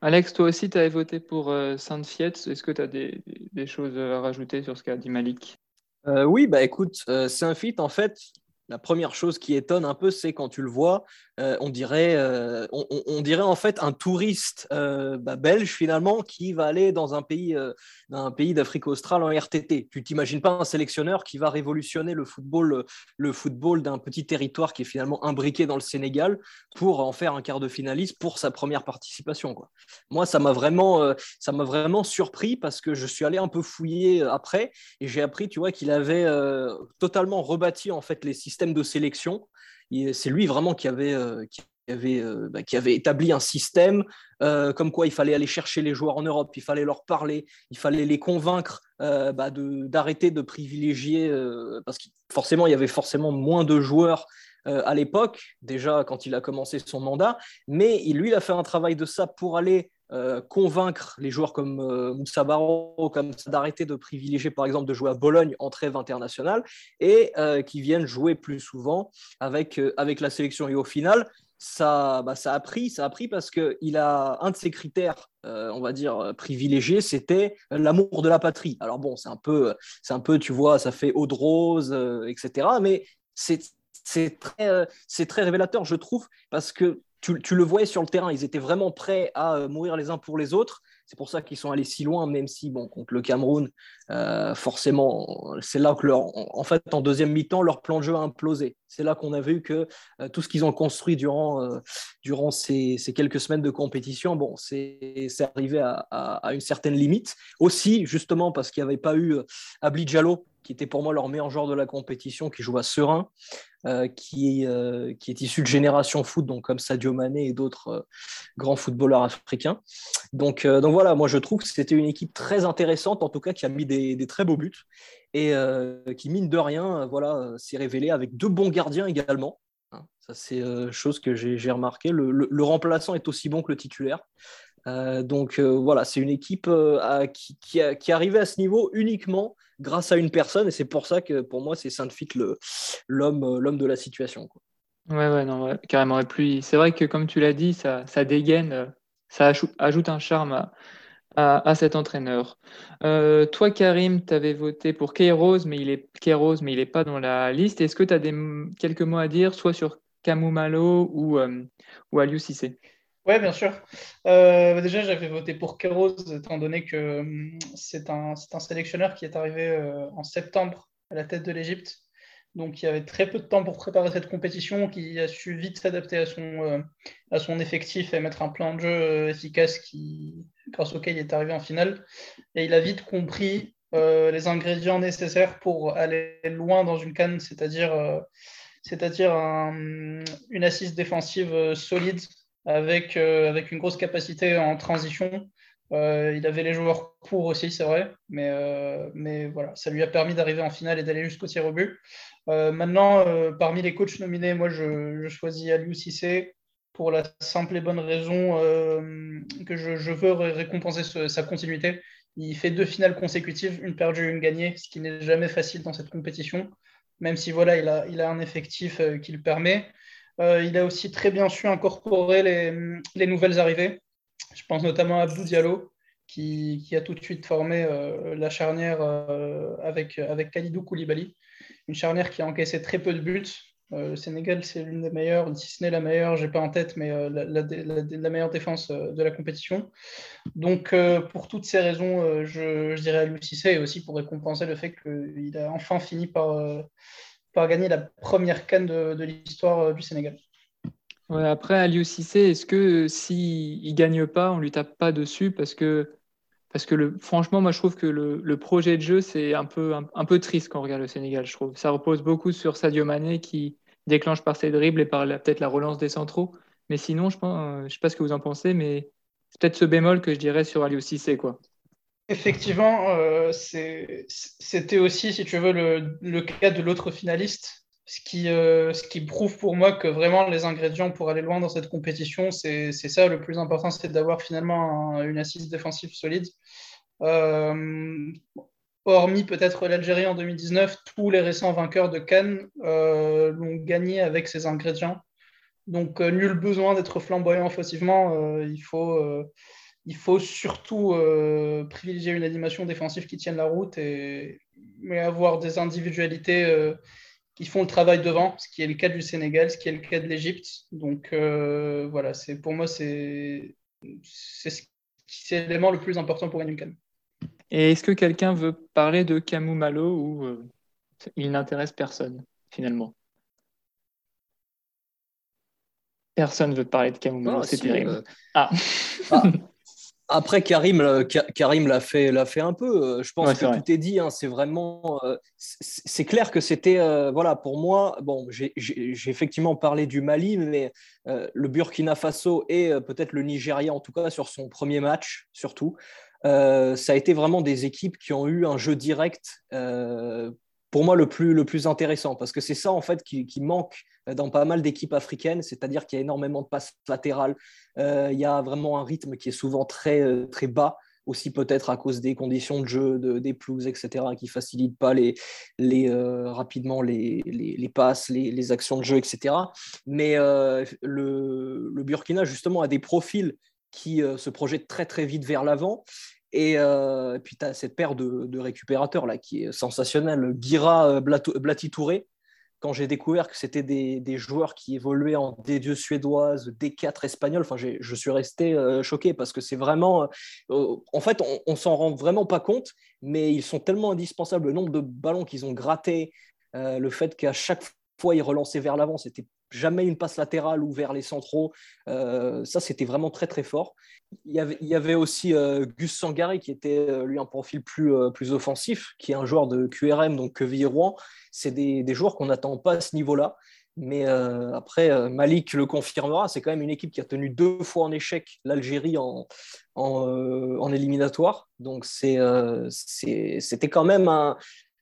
Alex, toi aussi, tu avais voté pour Saint-Fiet. Est-ce que tu as des, des, choses à rajouter sur ce qu'a dit Malik? Euh, oui, bah écoute, euh, Saint-Fit, en fait, la première chose qui étonne un peu, c'est quand tu le vois, euh, on, dirait, euh, on, dirait en fait un touriste euh, bah, belge finalement qui va aller dans un pays, pays d'Afrique australe en RTT. Tu t'imagines pas un sélectionneur qui va révolutionner le football, le football d'un petit territoire qui est finalement imbriqué dans le Sénégal pour en faire un quart de finaliste pour sa première participation. Moi, ça m'a vraiment, ça m'a vraiment surpris parce que je suis allé un peu fouiller après et j'ai appris, tu vois, qu'il avait totalement rebâti en fait les systèmes de sélection c'est lui vraiment qui avait, euh, qui avait, euh, bah, qui avait établi un système euh, comme quoi il fallait aller chercher les joueurs en Europe, il fallait leur parler, il fallait les convaincre bah, d'arrêter de, privilégier, parce que forcément, il y avait forcément moins de joueurs à l'époque, déjà quand il a commencé son mandat, mais lui, il a fait un travail de ça pour aller euh, convaincre les joueurs comme euh, Moussa Barro, comme ça, d'arrêter de privilégier par exemple de jouer à Bologne en trêve internationale et euh, qui viennent jouer plus souvent avec, avec la sélection. Et au final, ça, bah, ça a pris, ça a pris parce qu'il a un de ses critères, on va dire privilégiés, c'était l'amour de la patrie. Alors bon, c'est un peu, c'est un peu, tu vois, ça fait eau de rose, etc. Mais c'est c'est très, c'est très révélateur, je trouve, parce que tu, le voyais sur le terrain, ils étaient vraiment prêts à euh, mourir les uns pour les autres. C'est pour ça qu'ils sont allés si loin, même si, bon, contre le Cameroun, euh, forcément, c'est là que, leur, en fait, en deuxième mi-temps, leur plan de jeu a implosé. C'est là qu'on a vu que euh, tout ce qu'ils ont construit durant, durant ces, quelques semaines de compétition, bon, c'est arrivé à, une certaine limite. Aussi, justement, parce qu'il n'y avait pas eu Abli Diallo, qui était pour moi leur meilleur joueur de la compétition, qui joue à Serein. Euh, qui, est, euh, qui est issu de Génération Foot, donc comme Sadio Mané et d'autres euh, grands footballeurs africains. Donc, donc voilà, moi je trouve que c'était une équipe très intéressante, en tout cas qui a mis des, très beaux buts et qui, mine de rien, voilà, s'est révélé avec deux bons gardiens également. Hein, ça, c'est chose que j'ai remarqué. Le, remplaçant est aussi bon que le titulaire. Donc voilà, c'est une équipe qui, qui, a, qui, arrivait à ce niveau uniquement grâce à une personne. Et c'est pour ça que pour moi, c'est l'homme euh, l'homme de la situation. Quoi. Ouais, ouais, non, carrément. Et puis, c'est vrai que comme tu l'as dit, ça, ça dégaine, euh, ça ajoute un charme à, à, cet entraîneur. Euh, toi, Karim, tu avais voté pour Keiros, mais il est Keiros, mais il n'est pas dans la liste. Est-ce que tu as quelques mots à dire, soit sur Kamumalo ou, euh, ou Aliou Cissé? Oui, bien sûr. Euh, déjà, j'avais voté pour Keros, étant donné que hum, c'est un, sélectionneur qui est arrivé euh, en septembre à la tête de l'Égypte. Donc, il y avait très peu de temps pour préparer cette compétition, qui a su vite s'adapter à, son euh, effectif et mettre un plan de jeu efficace grâce auquel il est arrivé en finale. Et il a vite compris les ingrédients nécessaires pour aller loin dans une canne, c'est-à-dire c'est-à-dire une assise défensive solide avec, euh, avec une grosse capacité en transition. Euh, il avait les joueurs pour aussi, c'est vrai, mais, euh, mais voilà, ça lui a permis d'arriver en finale et d'aller jusqu'au tir au but. maintenant, parmi les coachs nominés, moi je, choisis Aliou Cissé pour la simple et bonne raison que je, veux récompenser sa continuité. Il fait deux finales consécutives, une perdue, une gagnée, ce qui n'est jamais facile dans cette compétition, même si voilà, il a, il a un effectif qui le permet. Euh, il a aussi très bien su incorporer les, nouvelles arrivées. Je pense notamment à Abdou Diallo, qui, a tout de suite formé euh, la charnière euh, avec, avec Khalidou Koulibaly. Une charnière qui a encaissé très peu de buts. Le Sénégal, c'est l'une des meilleures, si ce n'est la meilleure, j'ai pas en tête, mais la, meilleure défense de la compétition. Donc, pour toutes ces raisons, je, je, dirais à Lucissé et aussi pour récompenser le fait qu'il a enfin fini par, par gagner la première canne de, l'histoire du Sénégal. Après, Aliou Cissé, est-ce que s'il ne gagne pas, on ne lui tape pas dessus parce que parce que le, franchement, moi, je trouve que le, projet de jeu, c'est un peu, un, peu triste quand on regarde le Sénégal, je trouve. Ça repose beaucoup sur Sadio Mané qui déclenche par ses dribbles et par peut-être la relance des centraux. Mais sinon, je ne sais pas ce que vous en pensez, mais c'est peut-être ce bémol que je dirais sur Aliou Cissé, quoi. Effectivement, euh, c'était aussi, si tu veux, le, cas de l'autre finaliste, ce qui, euh, ce qui prouve pour moi que vraiment les ingrédients pour aller loin dans cette compétition, c'est ça le plus important, c'est d'avoir finalement une assise défensive solide. Euh, hormis peut-être l'Algérie en 2019, tous les récents vainqueurs de Cannes l'ont gagné avec ces ingrédients. Donc nul besoin d'être flamboyant offensivement, il faut il faut surtout privilégier une animation défensive qui tienne la route et mais avoir des individualités qui font le travail devant, ce qui est le cas du Sénégal, ce qui est le cas de l'Égypte. Donc euh, voilà, c'est pour moi c'est c'est l'élément le plus important pour gagner une Et est-ce que quelqu'un veut parler de Kamou Malo ou euh, il n'intéresse personne finalement? Personne ne veut parler de Kamou Malo, c'est terrible. Euh, ah. ah. Après, Karim, Karim l'a fait, l'a fait un peu. Euh, je pense que tout est dit. Hein. C'est vraiment, euh, c'est clair que c'était, euh, voilà, pour moi. Bon, j'ai effectivement parlé du Mali, mais le Burkina Faso et peut-être le Nigeria, en tout cas sur son premier match, surtout, ça a été vraiment des équipes qui ont eu un jeu direct pour moi le plus, le plus intéressant, parce que c'est ça en fait qui, manque dans pas mal d'équipes africaines, c'est-à-dire qu'il y a énormément de passes latérales, euh, il y a vraiment un rythme qui est souvent très, euh, très bas, aussi peut-être à cause des conditions de jeu, de, des pelouses, etc., qui facilitent pas les, les, euh, rapidement les, les, passes, les, actions de jeu, etc. Mais le, Burkina, justement, a des profils qui se projettent très très vite vers l'avant et, euh, puis, tu as cette paire de, récupérateurs là qui est sensationnelle. Gira euh, Blati Touré, quand j'ai découvert que c'était des, joueurs qui évoluaient en D2 suédoise, D4 espagnol, enfin, je suis resté euh, choqué parce que c'est vraiment. en fait, on, ne s'en rend vraiment pas compte, mais ils sont tellement indispensables. Le nombre de ballons qu'ils ont grattés, le fait qu'à chaque fois ils relançaient vers l'avant, c'était jamais une passe latérale ou vers les centraux. Euh, ça, c'était vraiment très, très fort. Il y avait, aussi euh, Gus Sangari, qui était, euh, lui, un profil plus, plus offensif, qui est un joueur de QRM, donc Quevilly-Rouen. C'est des, des, joueurs qu'on n'attend pas à ce niveau-là. Mais après, Malik le confirmera, c'est quand même une équipe qui a tenu deux fois en échec l'Algérie en, en, en, éliminatoire. Donc, c'était quand même un,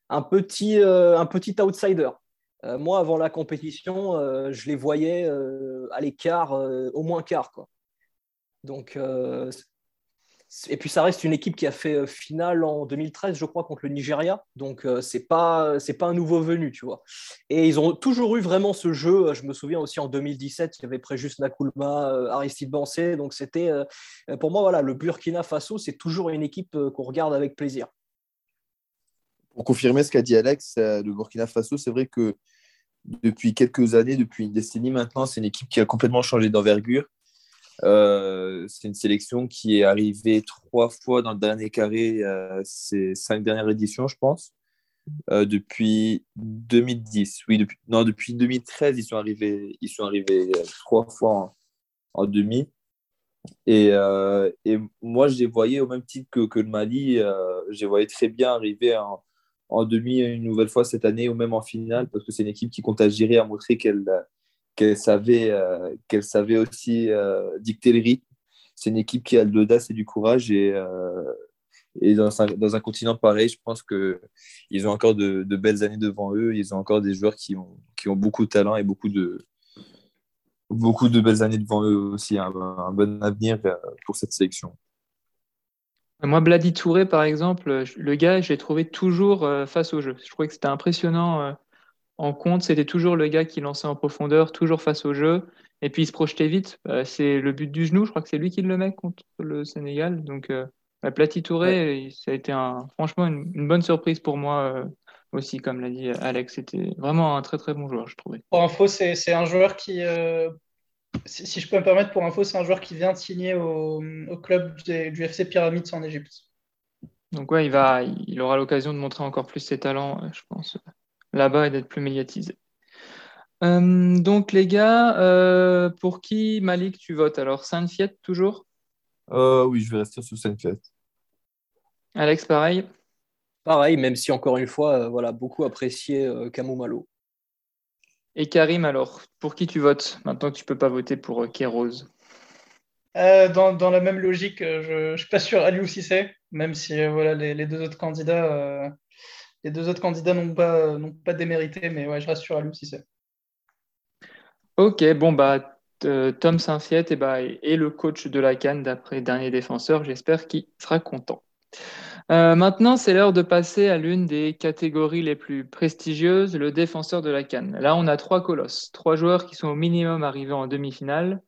un, petit, un petit outsider. Euh, moi, avant la compétition, euh, je les voyais euh, à l'écart, au moins quart. Quoi. Donc, et puis, ça reste une équipe qui a fait finale en 2013, je crois, contre le Nigeria. Donc, ce n'est pas, pas un nouveau venu, tu vois. Et ils ont toujours eu vraiment ce jeu. Je me souviens aussi en 2017, il y avait Préjus Nakulma, Aristide Bancé. Donc, c'était, pour moi, voilà, le Burkina Faso, c'est toujours une équipe qu'on regarde avec plaisir. Pour confirmer ce qu'a dit Alex, le Burkina Faso, c'est vrai que depuis quelques années, depuis une décennie maintenant, c'est une équipe qui a complètement changé d'envergure. Euh, c'est une sélection qui est arrivée trois fois dans le dernier carré euh, ces cinq dernières éditions, je pense. Euh, depuis 2010, oui, depuis, non, depuis 2013, ils sont arrivés, ils sont arrivés trois fois en, demi. Et, et, moi, je les voyais au même titre que, que le Mali, je les voyais très bien arriver en, en demi une nouvelle fois cette année ou même en finale parce que c'est une équipe qui compte agir à montrer qu'elle qu'elle savait, euh, qu'elle savait aussi euh, dicter le rythme. C'est une équipe qui a de l'audace et du courage et, euh, et dans, un, dans, un, continent pareil, je pense qu'ils ont encore de, belles années devant eux. Ils ont encore des joueurs qui ont, qui ont beaucoup de talent et beaucoup de, beaucoup de belles années devant eux aussi. Un bon avenir pour cette sélection. Moi, Bladi Touré, par exemple, le gars, je l'ai trouvé toujours euh, face au jeu. Je trouvais que c'était impressionnant euh, en compte. C'était toujours le gars qui lançait en profondeur, toujours face au jeu. et puis il se projetait vite. Euh, c'est le but du genou, je crois que c'est lui qui le met contre le Sénégal. Donc, euh, Plati Touré, ça a été un, franchement une, bonne surprise pour moi aussi, comme l'a dit Alex. C'était vraiment un très très bon joueur, je trouvais. Pour info, c'est un joueur qui, si, je peux me permettre, pour info, c'est un joueur qui vient de signer au, club du FC Pyramids en Égypte. Donc ouais, il, va, il aura l'occasion de montrer encore plus ses talents, je pense, là-bas et d'être plus médiatisé. Euh, donc les gars, euh, pour qui Malik tu votes? Alors Saint-Fiat toujours? Euh, Oui, je vais rester sur Saint-Fiat. Alex, pareil? Pareil, même si encore une fois, voilà, beaucoup apprécié Camou Malo. Et Karim, alors, pour qui tu votes maintenant que tu peux pas voter pour Kéros? Dans, dans, la même logique, je ne suis pas sûr Aliou c'est même si voilà, les, les, deux autres candidats, les deux autres candidats n'ont pas, n'ont pas démérité, mais ouais, je reste sur Aliou c'est Ok, bon, bah, euh, Tom Saint-Fiet et bah, est le coach de la Cannes d'après Dernier Défenseur. J'espère qu'il sera content. Euh, maintenant, c'est l'heure de passer à l'une des catégories les plus prestigieuses, le défenseur de la Cannes. Là, on a trois colosses, trois joueurs qui sont au minimum arrivés en demi-finale.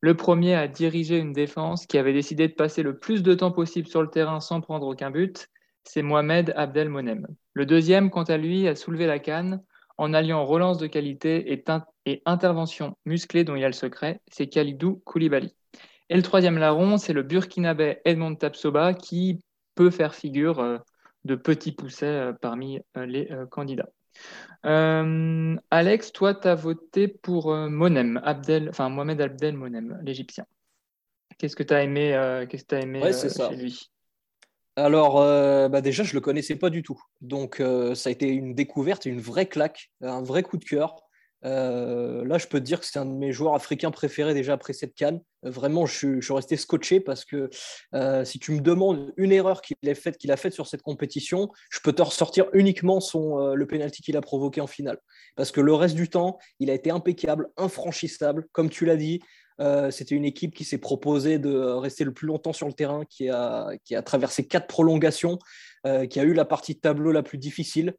Le premier a dirigé une défense qui avait décidé de passer le plus de temps possible sur le terrain sans prendre aucun but. C'est Mohamed Abdelmonem. Le deuxième, quant à lui, a soulevé la canne en alliant relance de qualité et, et intervention musclée dont il y a le secret, c'est Khalidou Koulibaly. Et le troisième larron, c'est le burkinabé Edmond Tapsoba qui peut faire figure euh, de petit pousset euh, parmi euh, les candidats. Alex, toi, tu as voté pour Monem, Abdel, enfin Mohamed Abdel Monem, l'Égyptien. Qu'est-ce que tu as aimé, qu'est-ce que as aimé chez lui? Alors, bah déjà, je ne le connaissais pas du tout. Donc, ça a été une découverte, une vraie claque, un vrai coup de cœur. Euh, là, je peux te dire que c'est un de mes joueurs africains préférés déjà après cette canne. Euh, vraiment, je, suis resté scotché parce que euh, si tu me demandes une erreur qu'il a faite sur cette compétition, je peux te ressortir uniquement son, le penalty qu'il a provoqué en finale. Parce que le reste du temps, il a été impeccable, infranchissable. Comme tu l'as dit, c'était une équipe qui s'est proposée de rester le plus longtemps sur le terrain, qui a, qui a traversé quatre prolongations, qui a eu la partie de tableau la plus difficile.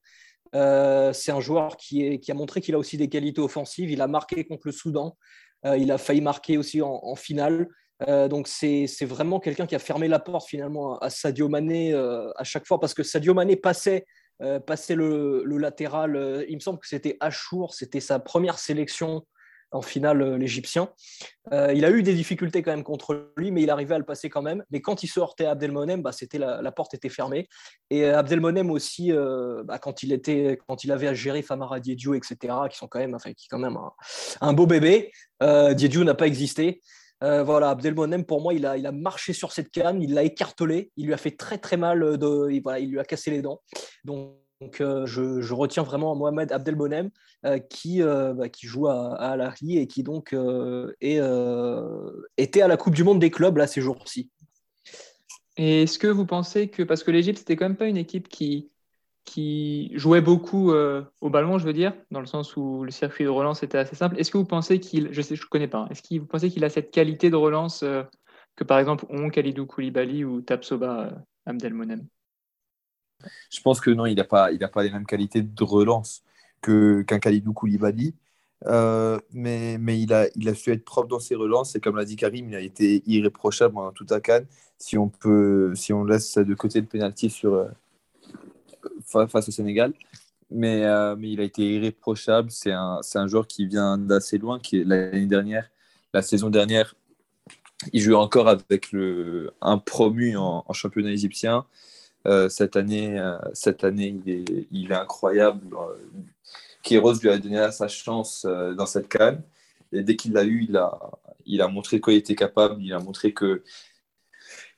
Euh, c'est un joueur qui, a montré qu'il a aussi des qualités offensives. Il a marqué contre le Soudan. Euh, il a failli marquer aussi en, finale. Euh, donc c'est vraiment quelqu'un qui a fermé la porte finalement à Sadio Mané à chaque fois parce que Sadio Mané passait, passait le, le, latéral. il me semble que c'était Achour, c'était sa première sélection en finale euh, l'Égyptien. Euh, il a eu des difficultés quand même contre lui, mais il arrivait à le passer quand même. Mais quand il sortait Abdelmonem, bah, c'était la, porte était fermée. Et euh, Abdelmonem aussi, bah, quand il était, quand il avait à gérer Famara Diédiou, etc., qui sont quand même, enfin, qui quand même un, beau bébé. Diédiou n'a pas existé. voilà, Abdelmonem, pour moi, il a, il marché sur cette canne, il l'a écartelé, il lui a fait très très mal, de, voilà, il lui a cassé les dents. Donc, donc, euh, je, retiens vraiment Mohamed Abdelbonem euh, qui, euh, bah, qui joue à, à Al et qui donc est, était à la Coupe du Monde des clubs là ces jours-ci. Et est-ce que vous pensez que, parce que l'Égypte, c'était quand même pas une équipe qui, qui jouait beaucoup au ballon, je veux dire, dans le sens où le circuit de relance était assez simple, est-ce que vous pensez qu'il, je sais, je connais pas, hein, est-ce que vous pensez qu'il a cette qualité de relance que par exemple ont Khalidou Koulibaly ou Tapsoba Abdelmonem? Je pense que non, il n'a pas, pas les mêmes qualités de relance que, qu'un Khalidou Koulibaly. Euh, mais, mais il, a, il a su être propre dans ses relances et comme l'a dit Karim, il a été irréprochable pendant toute la canne. Si on, peut, si on laisse de côté le pénalty sur, euh, face au Sénégal, mais, euh, mais il a été irréprochable. C'est un, un joueur qui vient d'assez loin, qui l'année dernière, la saison dernière, il jouait encore avec le, un promu en championnat égyptien. Euh, cette, année, euh, cette année, il est, incroyable. Kéros lui a donné sa chance euh, dans cette canne. Et dès qu'il l'a eu, il a, il a montré de quoi il était capable. Il a montré que,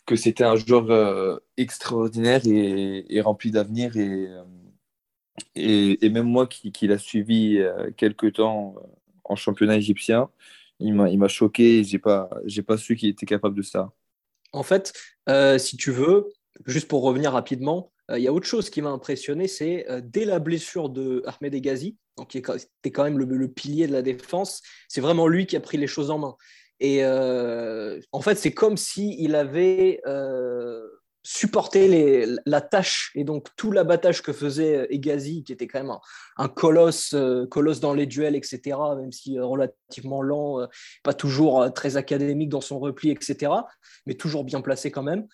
que c'était un joueur extraordinaire et, rempli d'avenir. Et, et, même moi qui, qui l'a suivi quelques temps en championnat égyptien, il m'a choqué. Je n'ai pas, pas su qu'il était capable de ça. En fait, si tu veux, juste pour revenir rapidement, euh, il y a autre chose qui m'a impressionné, c'est euh, dès la blessure de Ahmed Egazi, qui était quand même le, pilier de la défense, c'est vraiment lui qui a pris les choses en main. Et euh, en fait, c'est comme s'il avait supporter les, la tâche et donc tout l'abattage que faisait Egazi, qui était quand même un, colosse, colosse dans les duels, etc., même si relativement lent, pas toujours très académique dans son repli, etc., mais toujours bien placé quand même.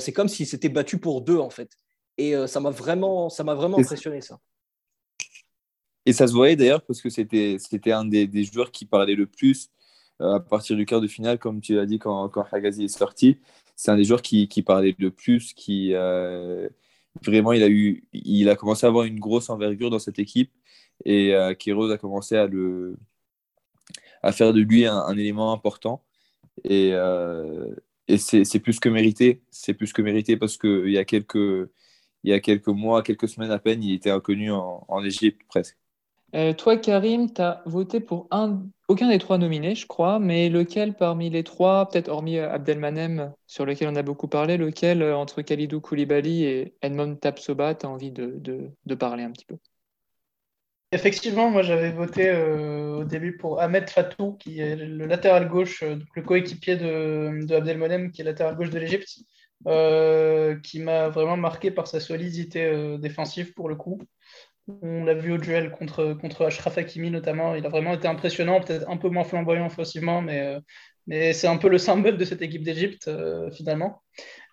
c'est comme s'il s'était battu pour deux, en fait. Et ça m'a vraiment, ça m'a vraiment impressionné, ça. Et ça se voyait d'ailleurs parce que c'était, c'était un des, des, joueurs qui parlait le plus à partir du quart de finale, comme tu l'as dit quand, quand Hagazi est sorti c'est un des joueurs qui, parlait le plus, qui euh, vraiment il a eu, il a commencé à avoir une grosse envergure dans cette équipe et euh, a commencé à le, à faire de lui un, élément important et, euh, c'est plus que mérité, c'est plus que mérité parce que il y a quelques il y a quelques mois, quelques semaines à peine, il était inconnu en Égypte presque. Euh, toi, Karim, tu as voté pour un, aucun des trois nominés, je crois, mais lequel parmi les trois, peut-être hormis euh, Abdelmanem, sur lequel on a beaucoup parlé, lequel euh, entre Khalidou Koulibaly et Edmond Tapsoba, tu as envie de, parler un petit peu? Effectivement, moi j'avais voté au début pour Ahmed Fatou, qui est le latéral gauche, le coéquipier de, qui est latéral gauche de l'Égypte, qui m'a vraiment marqué par sa solidité défensive pour le coup. On l'a vu au duel contre, contre Ashraf Hakimi notamment. Il a vraiment été impressionnant, peut-être un peu moins flamboyant offensivement, mais, euh, mais c'est un peu le symbole de cette équipe d'Égypte euh, finalement.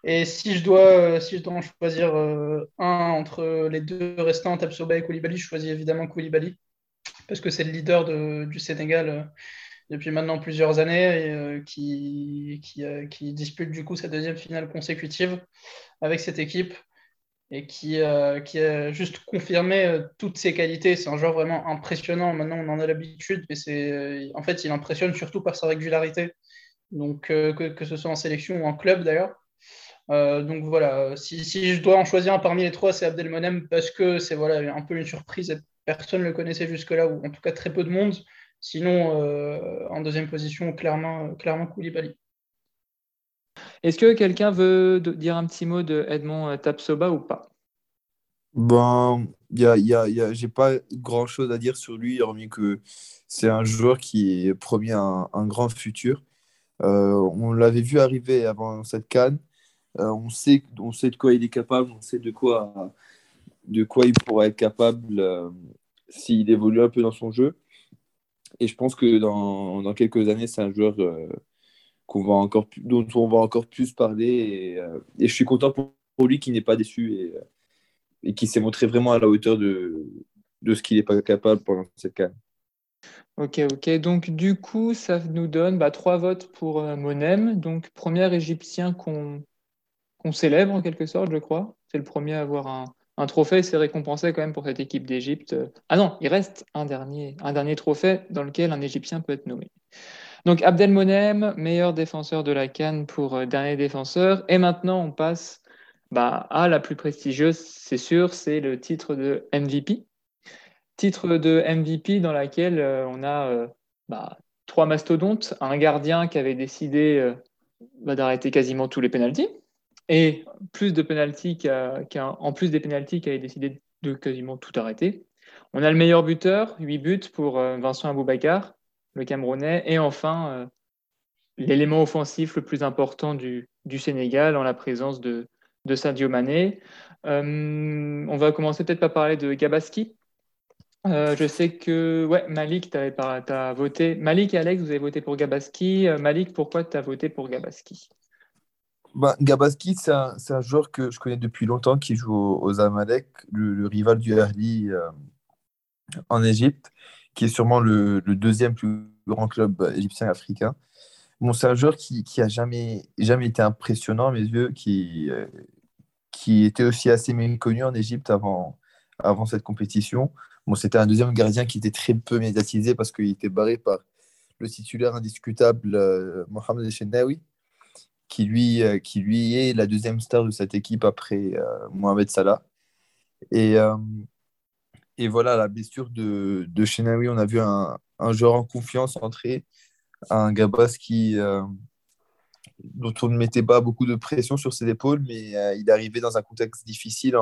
Et si je dois, si je dois en choisir euh, un entre les deux restants, Tapsoba et Koulibaly, je choisis évidemment Koulibaly parce que c'est le leader du Sénégal depuis maintenant plusieurs années et qui, qui dispute du coup sa deuxième finale consécutive avec cette équipe et qui, euh, qui a juste confirmé euh, toutes ses qualités. C'est un joueur vraiment impressionnant. Maintenant, on en a l'habitude, mais c'est, euh, en fait, il impressionne surtout par sa régularité. Donc, que, que, ce soit en sélection ou en club d'ailleurs. donc voilà, si, si, je dois en choisir un parmi les trois, c'est Abdelmonem parce que c'est voilà, un peu une surprise et personne ne le connaissait jusque-là, ou en tout cas très peu de monde. Sinon, en deuxième position, clairement, clairement Koulibaly. Est-ce que quelqu'un veut dire un petit mot de Edmond euh, Tapsoba ou pas? Ben, y a, y a, j'ai pas grand chose à dire sur lui, hormis que c'est un joueur qui promis un, un grand futur. Euh, on l'avait vu arriver avant cette canne. Euh, on, sait, on sait de quoi il est capable, on sait de quoi, de quoi il pourrait être capable s'il évolue un peu dans son jeu. Et je pense que dans, dans quelques années, c'est un joueur qu'on va encore, dont on va encore plus parler. Et, euh, je suis content pour, lui qu'il n'est pas déçu et, euh, et qu'il s'est montré vraiment à la hauteur de, de ce qu'il n'est pas capable pendant cette canne. Ok, ok. Donc, du coup, ça nous donne bah, trois votes pour euh, Monem. Donc, premier Égyptien qu'on célèbre en quelque sorte, je crois. C'est le premier à avoir un, un trophée. C'est récompensé quand même pour cette équipe d'Égypte. Ah non, il reste un dernier, un dernier trophée dans lequel un Égyptien peut être nommé. Donc Abdelmonem, meilleur défenseur de la Cannes pour euh, dernier défenseur. Et maintenant, on passe bah, à la plus prestigieuse, c'est sûr, c'est le titre de MVP. Titre de MVP dans laquelle euh, on a euh, bah, trois mastodontes, un gardien qui avait décidé bah, d'arrêter quasiment tous les pénalties, et plus de pénalties en plus des pénalties qui avait décidé de quasiment tout arrêter. On a le meilleur buteur, 8 buts pour Vincent Aboubakar, le Camerounais. Et enfin, euh, l'élément offensif le plus important du, Sénégal en la présence de, Sadio Mané. Euh, on va commencer peut-être par parler de Gabaski. Euh, je sais que ouais, Malik, tu as voté. Malik et Alex, vous avez voté pour Gabaski. Malik, pourquoi tu as voté pour Gabaski? Bah, Gabaski, c'est un, joueur que je connais depuis longtemps qui joue aux, Amalek, le, rival du Ahli en Égypte qui est sûrement le, deuxième plus grand club égyptien africain. Bon, c'est un joueur qui, qui a jamais, jamais été impressionnant à mes yeux, qui, euh, qui était aussi assez méconnu en Égypte avant, avant cette compétition. Bon, c'était un deuxième gardien qui était très peu médiatisé parce qu'il était barré par le titulaire indiscutable euh, Mohamed Chenaoui, qui lui, euh, qui lui est la deuxième star de cette équipe après Mohamed Salah. Et, et voilà, la blessure de, de on a vu un, un, joueur en confiance entrer, un Gabas qui, euh, dont on ne mettait pas beaucoup de pression sur ses épaules, mais euh, il arrivé dans un contexte difficile.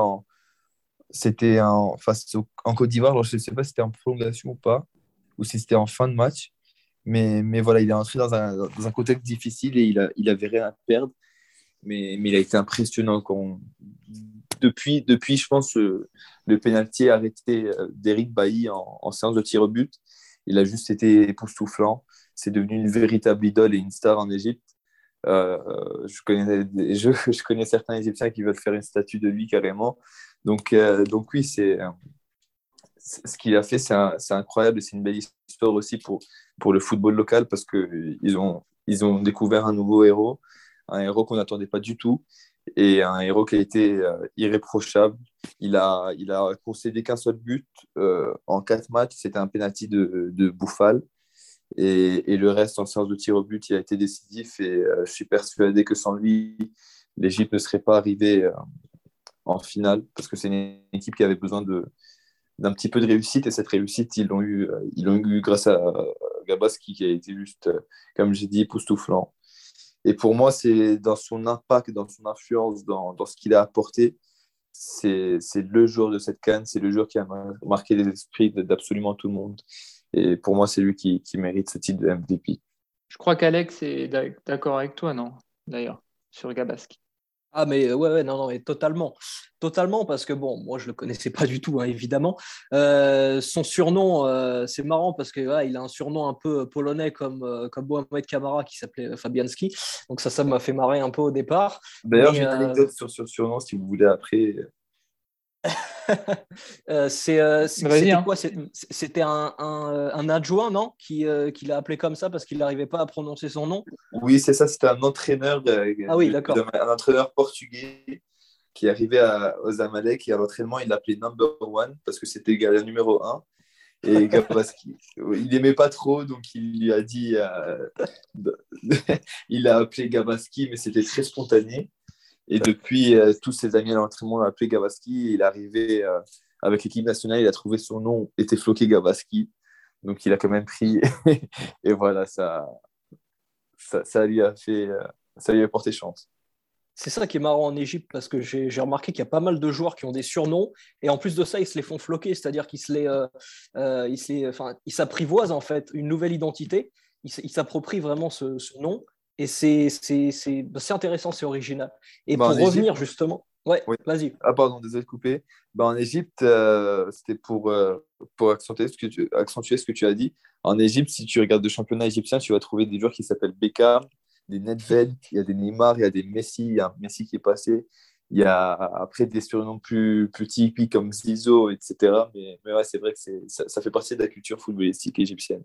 C'était en, face en Côte d'Ivoire, je ne sais pas si c'était en prolongation ou pas, ou si c'était en fin de match. Mais, mais voilà, il est entré dans un, dans un contexte difficile et il, a, il avait rien à perdre. Mais, mais il a été impressionnant. Quand depuis, depuis, je pense, le pénalty arrêté d'Eric Bailly en, séance de tir au but, il a juste été époustouflant. C'est devenu une véritable idole et une star en Égypte. Euh, je, connais, je, connais certains Égyptiens qui veulent faire une statue de lui carrément. Donc, euh, donc oui, c'est ce qu'il a fait, c'est incroyable et c'est une belle histoire aussi pour, pour le football local parce qu'ils ont, ils ont découvert un nouveau héros, un héros qu'on n'attendait pas du tout et un héros qui a été euh, irréprochable. Il a, il a concédé qu'un seul but euh, en quatre matchs, c'était un penalty de, de Bouffal. Et, et, le reste en séance de tir au but, il a été décisif et euh, je suis persuadé que sans lui, l'Égypte ne serait pas arrivée en finale parce que c'est une équipe qui avait besoin d'un petit peu de réussite et cette réussite, ils l'ont eu, ils l'ont eu grâce à Gabaski qui a été juste, comme j'ai dit, époustouflant. Et pour moi, c'est dans son impact, dans son influence, dans, ce qu'il a apporté, c'est le joueur de cette canne, c'est le joueur qui a marqué les esprits d'absolument tout le monde. Et pour moi, c'est lui qui, qui, mérite ce titre de MVP. Je crois qu'Alex est d'accord avec toi, non D'ailleurs, sur Gabaski. Ah, mais ouais, ouais, non, non, mais totalement. Totalement, parce que bon, moi, je ne le connaissais pas du tout, hein, évidemment. Euh, son surnom, euh, c'est marrant parce qu'il ouais, il a un surnom un peu polonais comme, euh, comme Mohamed Kamara qui s'appelait Fabianski. Donc, ça, ça m'a fait marrer un peu au départ. D'ailleurs, j'ai une anecdote sur ce surnom si vous voulez après. Euh, c'est, euh, c'était hein. quoi? C'était un, un, un, adjoint, non? Qui, euh, qui l'a appelé comme ça parce qu'il n'arrivait pas à prononcer son nom? Oui, c'est ça. C'était un entraîneur, ah oui, d'accord. un entraîneur portugais qui arrivait à, aux Amalek et à l'entraînement, il l'appelait number one parce que c'était le numéro un. Et Gabaski, il n'aimait pas trop, donc il lui a dit, il a appelé Gabaski, mais c'était très spontané. Et depuis, euh, tous ses amis à l'entraînement l'ont appelé Gavaski. Il est arrivé euh, avec l'équipe nationale, il a trouvé son nom, était floqué Gavaski. Donc il a quand même pris. et voilà, ça, ça, ça, lui a fait, euh, ça lui a porté chance. C'est ça qui est marrant en Égypte parce que j'ai remarqué qu'il y a pas mal de joueurs qui ont des surnoms et en plus de ça, ils se les font floquer, c'est-à-dire qu'ils se les, euh, ils s'apprivoisent en fait une nouvelle identité, ils s'approprient vraiment ce, ce, nom et bah, c'est intéressant, c'est original. Et bah, pour revenir justement. Ouais, vas-y. Ah, pardon, désolé de couper. Bah, en Égypte, euh, c'était pour, euh, pour accentuer ce, que tu, accentuer ce que tu as dit. En Égypte, si tu regardes le championnat égyptien, tu vas trouver des joueurs qui s'appellent Beckham, des Nedved, il y a des Neymar, il y a des Messi, il y a un Messi qui est passé. Il y a après des surnoms plus, plus typiques comme Zizo, etc. Mais, mais ouais, c'est vrai que ça, ça fait partie de la culture footballistique égyptienne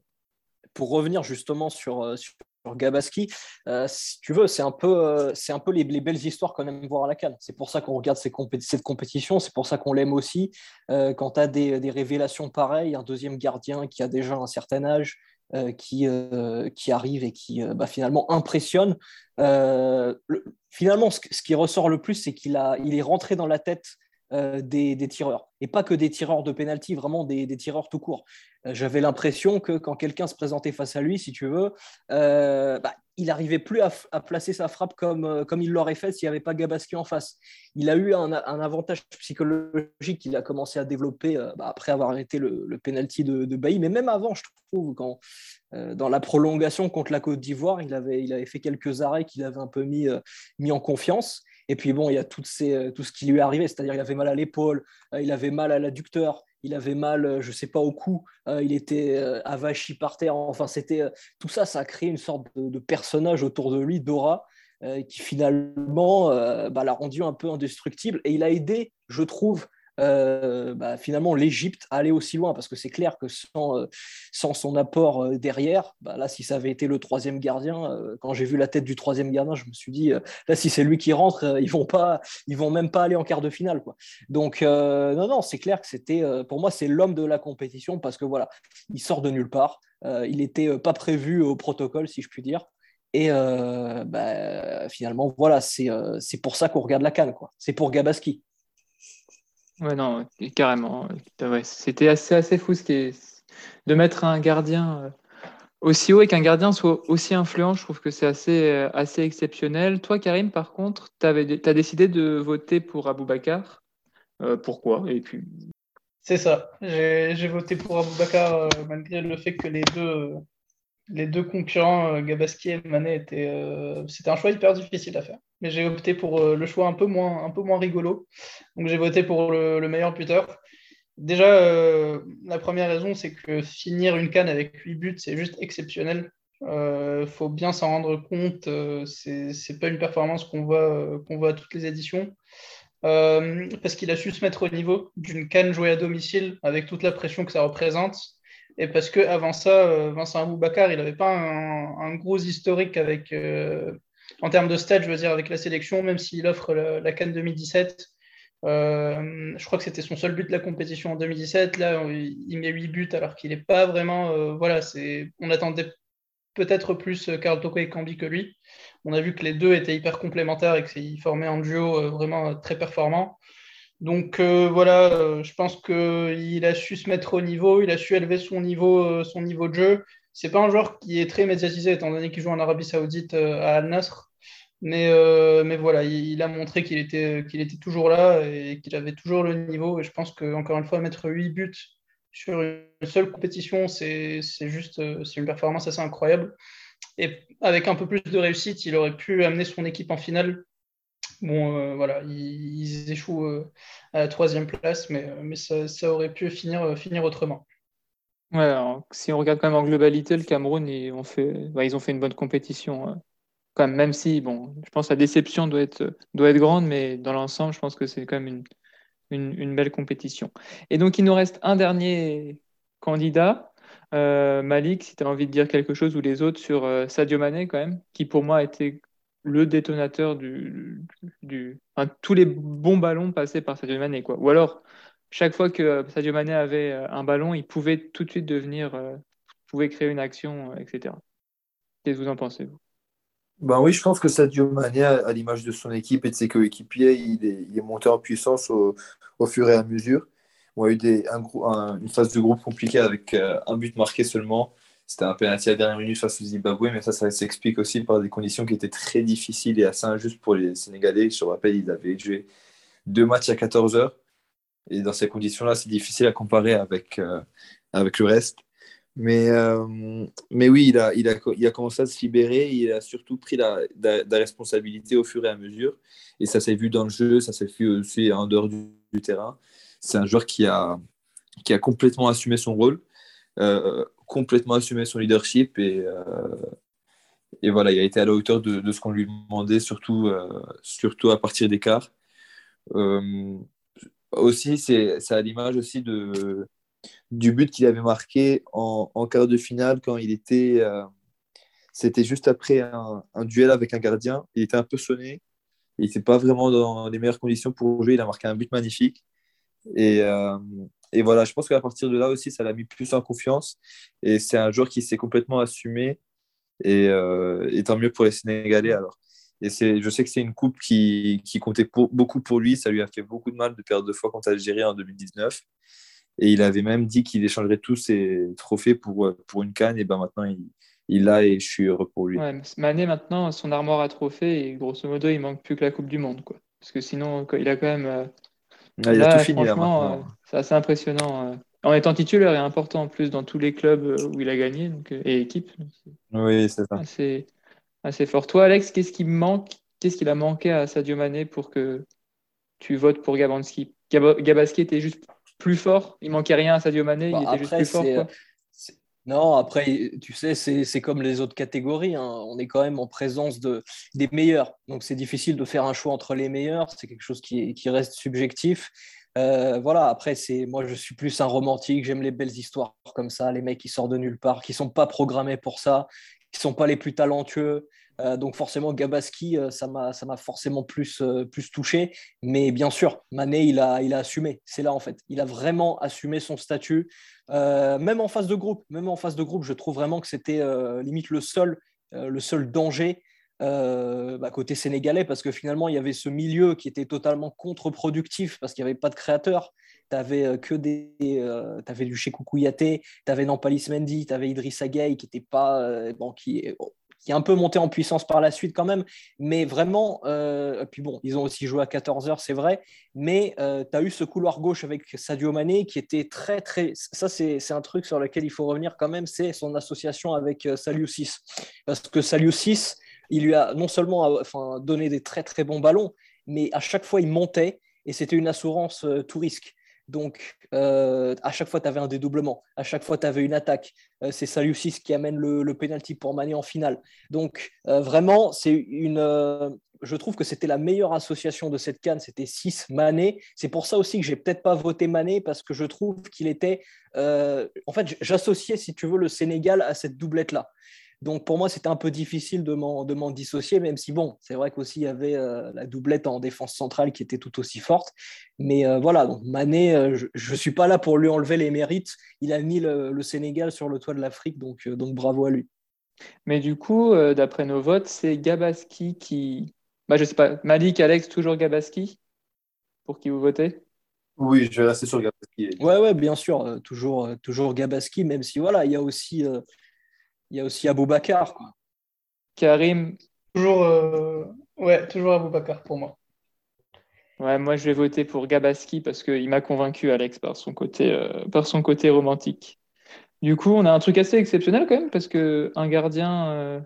pour revenir justement sur, euh, sur Gabaski, euh, si tu veux, c'est un peu, euh, c'est un peu les, belles histoires qu'on aime voir à la canne. C'est pour ça qu'on regarde cette compétition, c'est pour ça qu'on l'aime aussi. quand tu as des, révélations pareilles, un deuxième gardien qui a déjà un certain âge, qui, qui arrive et qui bah, finalement impressionne. finalement, ce, ce, qui ressort le plus, c'est qu'il il est rentré dans la tête euh, des, tireurs. Et pas que des tireurs de pénalty, vraiment des, tireurs tout court. Euh, j'avais l'impression que quand quelqu'un se présentait face à lui, si tu veux, euh, bah, il n'arrivait plus à, placer sa frappe comme, comme il l'aurait fait s'il n'y avait pas Gabaski en face. Il a eu un, avantage psychologique qu'il a commencé à développer bah, après avoir arrêté le, le penalty de, de Bailly, mais même avant, je trouve, quand, dans la prolongation contre la Côte d'Ivoire, il avait, il avait fait quelques arrêts qu'il avait un peu mis, mis en confiance. Et puis bon, il y a euh, tout ce qui lui est arrivé, c'est-à-dire il avait mal à l'épaule, euh, il avait mal à l'adducteur, il avait mal, euh, je sais pas, au cou, il était avachi par terre. Enfin, c'était tout ça, ça a créé une sorte de, personnage autour de lui, Dora, qui finalement bah, l'a rendu un peu indestructible. Et il a aidé, je trouve, euh, bah, finalement l'Égypte allait aussi loin parce que c'est clair que sans, euh, son apport euh, derrière, bah, là si ça avait été le troisième gardien, quand j'ai vu la tête du troisième gardien, je me suis dit là si c'est lui qui rentre, ils vont pas, ils vont même pas aller en quart de finale quoi. Donc non non c'est clair que c'était pour moi c'est l'homme de la compétition parce que voilà il sort de nulle part, il n'était pas prévu au protocole si je puis dire. Et bah, finalement, voilà, c'est pour ça qu'on regarde la canne. C'est pour Gabaski. Ouais, non, carrément. C'était assez, assez fou ce de mettre un gardien euh, aussi haut et qu'un gardien soit aussi influent. Je trouve que c'est assez, euh, assez exceptionnel. Toi, Karim, par contre, tu as décidé de voter pour Aboubacar. Euh, pourquoi? Et puis. C'est ça. J'ai voté pour Aboubacar malgré le fait que les deux les deux concurrents, Gabaski et Manet, étaient, c'était un choix hyper difficile à faire. Mais j'ai opté pour le choix un peu moins, rigolo. Donc j'ai voté pour le, le meilleur buteur. Déjà, la première raison, c'est que finir une canne avec 8 buts, c'est juste exceptionnel. Il euh, faut bien s'en rendre compte. Euh, c'est n'est pas une performance qu'on voit, euh, qu'on voit à toutes les éditions. parce qu'il a su se mettre au niveau d'une canne jouée à domicile avec toute la pression que ça représente. Et parce qu'avant ça, Vincent Aboubakar, il n'avait pas un, gros historique avec, en termes de stade, je veux dire, avec la sélection, même s'il offre la, la Cannes 2017. je crois que c'était son seul but de la compétition en 2017. Là, il met 8 buts alors qu'il n'est pas vraiment. voilà, c'est, on attendait peut-être plus Carl Toko et Cambi que lui. On a vu que les deux étaient hyper complémentaires et qu'ils formaient un duo euh, vraiment très performant. Donc euh, voilà, je pense qu'il a su se mettre au niveau, il a su élever son niveau, euh, son niveau de jeu. C'est pas un joueur qui est très médiatisé étant donné qu'il joue en Arabie Saoudite à Al Nasr. Mais, mais voilà, il, a montré qu'il était, était toujours là et qu'il avait toujours le niveau. Et je pense qu'encore une fois, mettre 8 buts sur une seule compétition, c'est juste euh, une performance assez incroyable. Et avec un peu plus de réussite, il aurait pu amener son équipe en finale. Bon, euh, voilà, ils, échouent euh, à la troisième place, mais, mais ça, aurait pu finir, finir autrement. Ouais, si on regarde quand même en globalité, le Cameroun, ils ont fait, bah, ils ont fait une bonne compétition. quand même, même si, bon, je pense que la déception doit être, doit être grande, mais dans l'ensemble, je pense que c'est quand même une, une, belle compétition. Et donc, il nous reste un dernier candidat. Euh, Malik, si tu as envie de dire quelque chose ou les autres sur euh, Sadio Mané, quand même, qui pour moi a été le détonateur du. du enfin, tous les bons ballons passés par Sadio Mané. Quoi. Ou alors, chaque fois que Sadio Mané avait euh, un ballon, il pouvait tout de suite devenir. pouvait créer une action, etc. Qu'est-ce que vous en pensez, vous? Ben oui, je pense que Sadio Mané, à l'image de son équipe et de ses coéquipiers, il est, il est monté en puissance au, au, fur et à mesure. On a eu des, un, une phase de groupe compliquée avec euh, un but marqué seulement. C'était un penalty à la dernière minute face au Zimbabwe, mais ça, ça s'explique aussi par des conditions qui étaient très difficiles et assez injustes pour les Sénégalais. Je me rappelle, ils avaient joué deux matchs à 14 heures. Et dans ces conditions-là, c'est difficile à comparer avec, euh, avec le reste. Mais, euh, mais oui, il a, il, a, il a commencé à se libérer. Il a surtout pris la, la, responsabilité au fur et à mesure. Et ça s'est vu dans le jeu, ça s'est vu aussi en dehors du, terrain. C'est un joueur qui a, qui a complètement assumé son rôle, euh, complètement assumé son leadership. Et, euh, et voilà, il a été à la hauteur de, ce qu'on lui demandait, surtout, surtout à partir des quarts. aussi, c'est à l'image aussi de du but qu'il avait marqué en, quart de finale quand il était. Euh, c'était juste après un, duel avec un gardien. Il était un peu sonné. Il n'était pas vraiment dans les meilleures conditions pour jouer. Il a marqué un but magnifique. Et, euh, et voilà, je pense qu'à partir de là aussi, ça l'a mis plus en confiance. Et c'est un joueur qui s'est complètement assumé. Et, euh, tant mieux pour les Sénégalais alors. Et je sais que c'est une coupe qui, qui comptait beaucoup pour lui. Ça lui a fait beaucoup de mal de perdre deux fois contre Algérie en 2019. Et il avait même dit qu'il échangerait tous ses trophées pour, euh, pour une canne. Et ben maintenant, il, l'a et je suis heureux pour lui. Ouais, Mané, maintenant, son armoire à trophées, et grosso modo, il manque plus que la Coupe du Monde. Quoi. Parce que sinon, il a quand même. Euh, il a tout fini là maintenant. Euh, c'est assez impressionnant. En étant titulaire et important en plus dans tous les clubs où il a gagné donc, et équipe. Oui, c'est ça. Assez, assez fort. Toi, Alex, qu'est-ce qui manque Qu'est-ce qu'il a manqué à Sadio Mané pour que tu votes pour Gabanski? Gabaski était juste plus fort. Il manquait rien à Sadio Mané, il était juste plus fort. Quoi. Non, après, tu sais, c'est comme les autres catégories. Hein. On est quand même en présence de, des meilleurs. Donc, c'est difficile de faire un choix entre les meilleurs. C'est quelque chose qui, qui reste subjectif. Euh, voilà, après, moi, je suis plus un romantique. J'aime les belles histoires comme ça, les mecs qui sortent de nulle part, qui sont pas programmés pour ça, qui sont pas les plus talentueux. Euh, donc forcément, Gabaski, euh, ça m'a forcément plus, plus touché. Mais bien sûr, Mané, il a, il a assumé. C'est là en fait. Il a vraiment assumé son statut. Même en phase de groupe, même en phase de groupe, je trouve vraiment que c'était limite le seul, le seul danger bah, côté sénégalais parce que finalement il y avait ce milieu qui était totalement contre-productif parce qu'il n'y avait pas de créateurs. Tu avais que des, euh, du Chekou Kouyaté, tu avais Nampalis Mendy, tu avais Idrissa Gueye qui était pas bon, qui qui est un peu monté en puissance par la suite quand même. Mais vraiment, euh, puis bon, ils ont aussi joué à 14 heures, c'est vrai. Mais euh, tu as eu ce couloir gauche avec Sadio Mané qui était très, très. Ça, c'est un truc sur lequel il faut revenir quand même, c'est son association avec euh, Saliou 6. Parce que Saliou 6, il lui a non seulement enfin, donné des très, très bons ballons, mais à chaque fois, il montait et c'était une assurance tout risque. Donc, euh, à chaque fois, tu avais un dédoublement. À chaque fois, tu avais une attaque. Euh, c'est Saliusis qui amène le, le penalty pour Mané en finale. Donc, euh, vraiment, c'est une. je trouve que c'était la meilleure association de cette canne. C'était 6 Mané. C'est pour ça aussi que j'ai peut-être pas voté Mané parce que je trouve qu'il était. en fait, j'associais, si tu veux, le Sénégal à cette doublette-là. Donc pour moi, c'était un peu difficile de m'en dissocier, même si bon, c'est vrai qu'aussi il y avait euh, la doublette en défense centrale qui était tout aussi forte. Mais euh, voilà, donc Mané, euh, je ne suis pas là pour lui enlever les mérites. Il a mis le, Sénégal sur le toit de l'Afrique, donc, donc bravo à lui. Mais du coup, d'après nos votes, c'est Gabaski qui. Bah, je sais pas, Malik, Alex, toujours Gabaski Pour qui vous votez? Oui, je vais rester sur Gabaski. Ouais, ouais, bien sûr, toujours, toujours Gabaski, même si voilà, il y a aussi il y a aussi Aboubacar. Quoi. Karim. Toujours, euh, ouais, toujours Aboubacar pour moi. Ouais, moi je vais voter pour Gabaski parce qu'il m'a convaincu, Alex, par son, côté, euh, par son côté romantique. Du coup, on a un truc assez exceptionnel quand même parce qu'un gardien euh,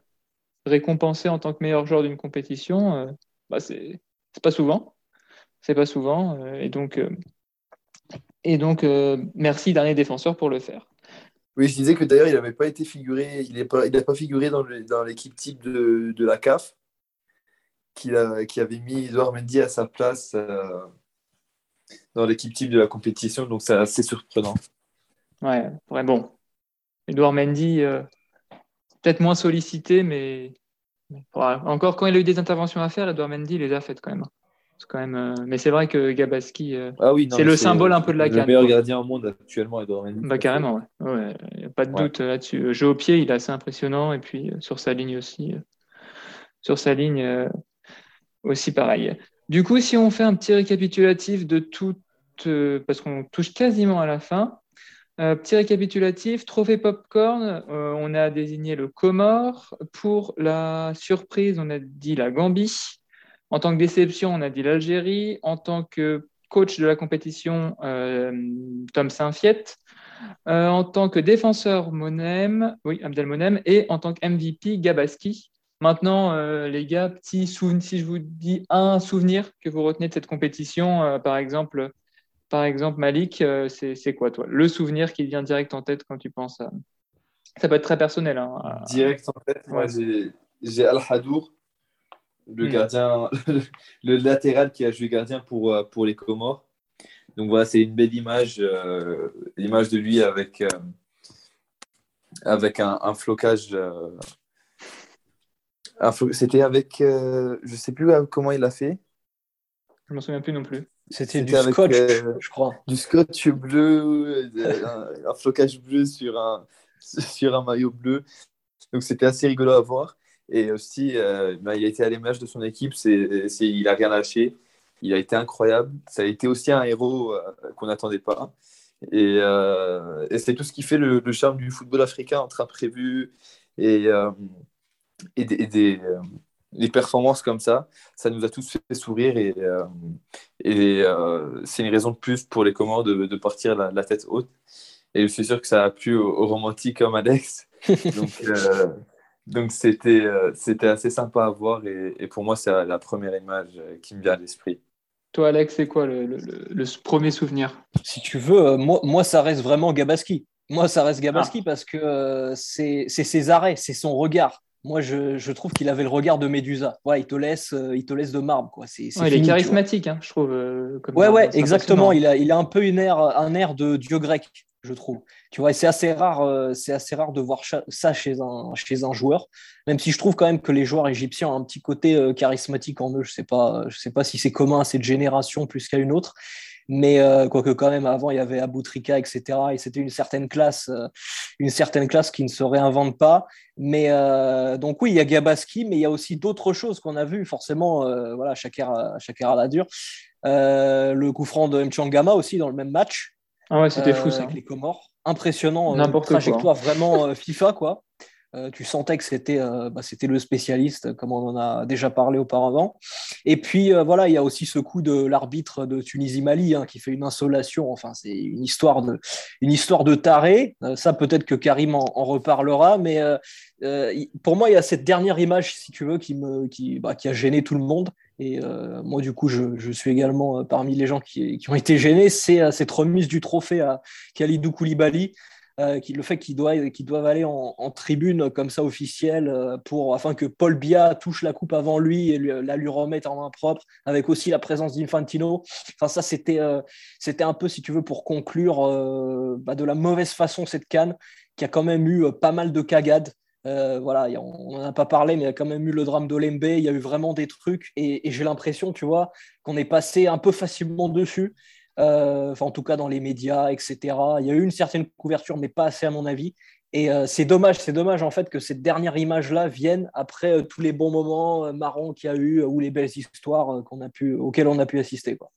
récompensé en tant que meilleur joueur d'une compétition, bah, c'est pas souvent. C'est pas souvent. et donc, et donc merci, dernier défenseur, pour le faire. Oui, je disais que d'ailleurs, il n'avait pas été figuré, il n'a pas, figuré dans, l'équipe type de, la CAF, qui, qui avait mis Edouard Mendy à sa place euh, dans l'équipe type de la compétition, donc c'est assez surprenant. Ouais, ouais bon. Edouard Mendy, euh, peut-être moins sollicité, mais encore quand il a eu des interventions à faire, Edouard Mendy les a faites quand même quand même. Euh, mais c'est vrai que Gabaski, euh, ah oui, c'est le symbole un peu de la canne. Le meilleur gardien au monde actuellement, Edouard Mendy. Bah carrément, ouais. Il n'y a pas de doute là-dessus. Jeu au pied, il est assez impressionnant et puis euh, sur sa ligne aussi, sur sa ligne aussi pareil. Du coup, si on fait un petit récapitulatif de tout, parce qu'on touche quasiment à la fin. petit récapitulatif, trophée popcorn, on a désigné le Comore. Pour la surprise, on a dit la Gambie. En tant que déception, on a dit l'Algérie. En tant que coach de la compétition, euh, Tom Saint-Fiet. Euh, en tant que défenseur, Monem, oui, Abdel Monem. Et en tant que MVP, Gabaski. Maintenant, euh, les gars, petit souvenir, si je vous dis un souvenir que vous retenez de cette compétition, par exemple, par exemple, Malik, c'est quoi toi? Le souvenir qui vient direct en tête quand tu penses à. Ça peut être très personnel. Hein, direct en tête, moi j'ai Al-Hadour le hmm. gardien, le latéral qui a joué gardien pour, euh, pour les Comores. Donc voilà, c'est une belle image, euh, l'image de lui avec, euh, avec un, flocage. C'était avec, je ne sais plus comment il l'a fait. Je ne m'en souviens plus non plus. C'était du scotch, je crois. Du scotch bleu, un, un, flocage bleu sur un, sur un maillot bleu. Donc c'était assez rigolo à voir. Et aussi, euh, bah, il a été à l'image de son équipe, c'est, il n'a rien lâché. Il a été incroyable. Ça a été aussi un héros euh, qu'on n'attendait pas. Euh, et, c'est tout ce qui fait le, charme du football africain entre imprévus et, et, des, des, performances comme ça. Ça nous a tous fait sourire et, et c'est une raison de plus pour les Comores de, de partir la, tête haute. Et je suis sûr que ça a plu aux, aux romantiques comme Alex. Donc, donc c'était euh, c'était assez sympa à voir et, pour moi c'est la première image euh, qui me vient à l'esprit. Toi Alex, c'est quoi le, le, premier souvenir? Si tu veux, euh, moi, moi ça reste vraiment Gabaski. Moi ça reste Gabaski ah. parce que c'est ses arrêts, c'est son regard. Moi, je, je trouve qu'il avait le regard de Médusa. Ouais, il te laisse, il te laisse de marbre. Quoi. c'est il est charismatique, hein, je trouve. Comme ouais, ouais, exactement. Il a, il a un peu une air, un air de dieu grec je trouve. Tu vois, c'est assez rare, euh, c'est assez rare de voir ça chez un, chez un joueur. Même si je trouve quand même que les joueurs égyptiens ont un petit côté euh, charismatique en eux. Je sais pas, je sais pas si c'est commun à cette génération plus qu'à une autre. Mais euh, quoique quand même avant il y avait Aboutrika, etc. Et c'était une certaine classe, une certaine classe qui ne se réinvente pas. Mais donc oui, il y a Gabaski, mais il y a aussi d'autres choses qu'on a vues. Forcément, voilà, chaque à la dure. le coup franc de Mchangama aussi dans le même match. Ah ouais, c'était fou ça. Avec les Comores. Impressionnant. N'importe trajectoire vraiment FIFA, quoi. Euh, tu sentais que c'était euh, bah, c'était le spécialiste, comme on en a déjà parlé auparavant. Et puis euh, voilà, il y a aussi ce coup de l'arbitre de Tunisie-Mali hein, qui fait une insolation. Enfin, c'est une histoire de une histoire de taré. ça, peut-être que Karim en, reparlera, mais pour moi, il y a cette dernière image, si tu veux, qui me qui, bah, qui a gêné tout le monde. Et moi, du coup, je, suis également parmi les gens qui, ont été gênés. C'est cette remise du trophée à Khalidou Koulibaly. Euh, le fait qu'ils doivent, aller en, tribune comme ça officielle euh, pour, afin que Paul Biya touche la coupe avant lui et la lui remette en main propre, avec aussi la présence d'Infantino. Enfin, ça, c'était euh, c'était un peu, si tu veux, pour conclure bah, de la mauvaise façon cette canne, qui a quand même eu pas mal de cagades. Voilà, on n'en a pas parlé, mais il y a quand même eu le drame d'Olembe, il y a eu vraiment des trucs, et, j'ai l'impression, tu vois, qu'on est passé un peu facilement dessus. Euh, en tout cas dans les médias, etc. Il y a eu une certaine couverture, mais pas assez à mon avis. Et euh, c'est dommage, c'est dommage en fait que cette dernière image-là vienne après euh, tous les bons moments marrants qu'il y a eu ou les belles histoires a pu, auxquelles on a pu assister. Quoi.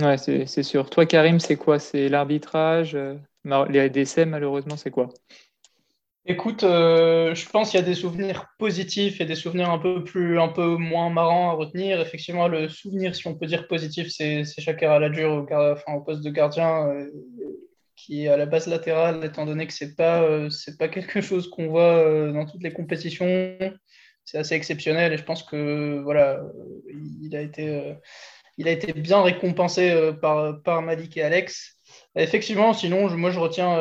Ouais, c'est sûr. Toi, Karim, c'est quoi? C'est l'arbitrage Les décès, malheureusement, c'est quoi? Écoute, euh, je pense qu'il y a des souvenirs positifs et des souvenirs un peu plus, un peu moins marrants à retenir. Effectivement, le souvenir, si on peut dire positif, c'est Shakir Aladjur au, enfin, au poste de gardien, euh, qui est à la base latérale, étant donné que c'est pas, euh, pas quelque chose qu'on voit dans toutes les compétitions. C'est assez exceptionnel et je pense que voilà, il a été, il a été bien récompensé par, par Malik et Alex. Effectivement, sinon, moi, je retiens,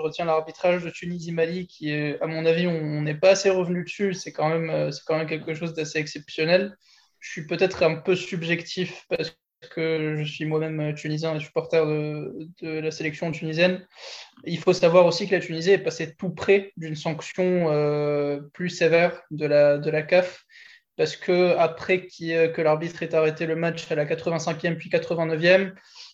je retiens l'arbitrage de Tunisie-Mali, qui est, à mon avis, on n'est pas assez revenu dessus. C'est quand même, euh, c'est quand même quelque chose d'assez exceptionnel. Je suis peut-être un peu subjectif parce que je suis moi-même tunisien et supporter de, la sélection tunisienne. Il faut savoir aussi que la Tunisie est passée tout près d'une sanction euh, plus sévère de la, de la CAF parce que après que l'arbitre ait arrêté le match à la 85e puis 89e,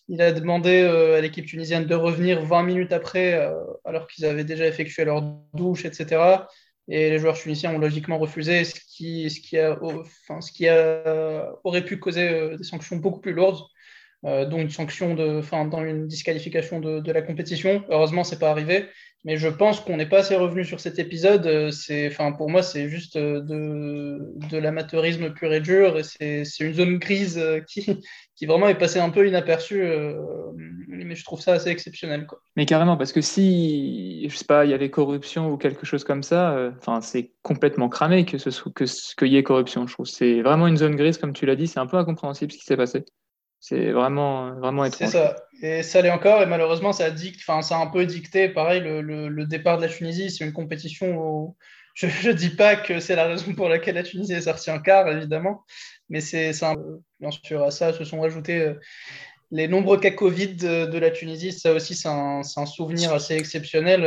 il a demandé euh, à l'équipe tunisienne de revenir 20 minutes après, euh, alors qu'ils avaient déjà effectué leur douche, etc. Et les joueurs tunisiens ont logiquement refusé, ce qui, ce qui, a, ce qui a, aurait pu causer euh, des sanctions beaucoup plus lourdes, dont une sanction de, dans une disqualification de, de la compétition. Heureusement, ce n'est pas arrivé. Mais je pense qu'on n'est pas assez revenu sur cet épisode. C'est, enfin, pour moi, c'est juste de, de l'amateurisme pur et dur. Et c'est, une zone grise qui, qui vraiment est passée un peu inaperçue. Euh, mais je trouve ça assez exceptionnel. Mais carrément, parce que si, je sais pas, il y avait corruption ou quelque chose comme ça, euh, c'est complètement cramé que ce que, qu'il y ait corruption. Je trouve c'est vraiment une zone grise, comme tu l'as dit. C'est un peu incompréhensible ce qui s'est passé. C'est vraiment, vraiment étrange. C'est ça. Et ça l'est encore. Et malheureusement, ça, dicte, enfin, ça a un peu dicté, pareil, le, le, départ de la Tunisie. C'est une compétition où je ne dis pas que c'est la raison pour laquelle la Tunisie est sortie en quart, évidemment. Mais c'est bien sûr à ça se sont ajoutés euh, les nombreux cas Covid de, la Tunisie. Ça aussi, c'est un, un, souvenir assez exceptionnel.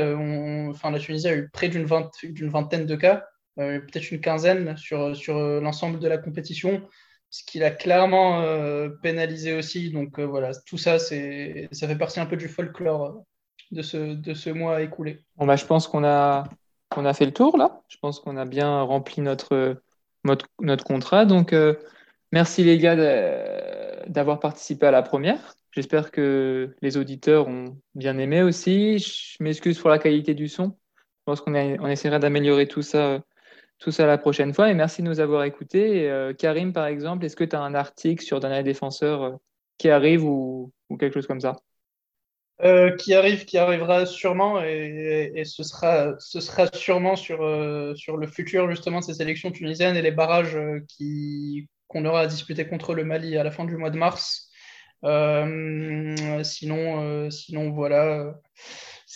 enfin, la Tunisie a eu près d'une vingtaine de cas, euh, peut-être une quinzaine sur, sur euh, l'ensemble de la compétition ce qui l'a clairement euh, pénalisé aussi. Donc euh, voilà, tout ça, ça fait partie un peu du folklore euh, de ce, de ce mois écoulé. Bon, bah, je pense qu'on a, a fait le tour là. Je pense qu'on a bien rempli notre, notre, notre contrat. Donc merci les gars d'avoir participé à la première. J'espère que les auditeurs ont bien aimé aussi. Je m'excuse pour la qualité du son. Je pense qu'on on essaiera d'améliorer tout ça tout ça la prochaine fois. Et merci de nous avoir écoutés. Euh, Karim, par exemple, est-ce que tu as un article sur Dernier Défenseur euh, qui arrive ou, quelque chose comme ça? Euh, qui arrive, qui arrivera sûrement, et, ce, sera, ce sera sûrement sur, sur le futur justement de ces élections tunisiennes et les barrages qu'on aura à disputer contre le Mali à la fin du mois de mars. sinon, sinon, voilà.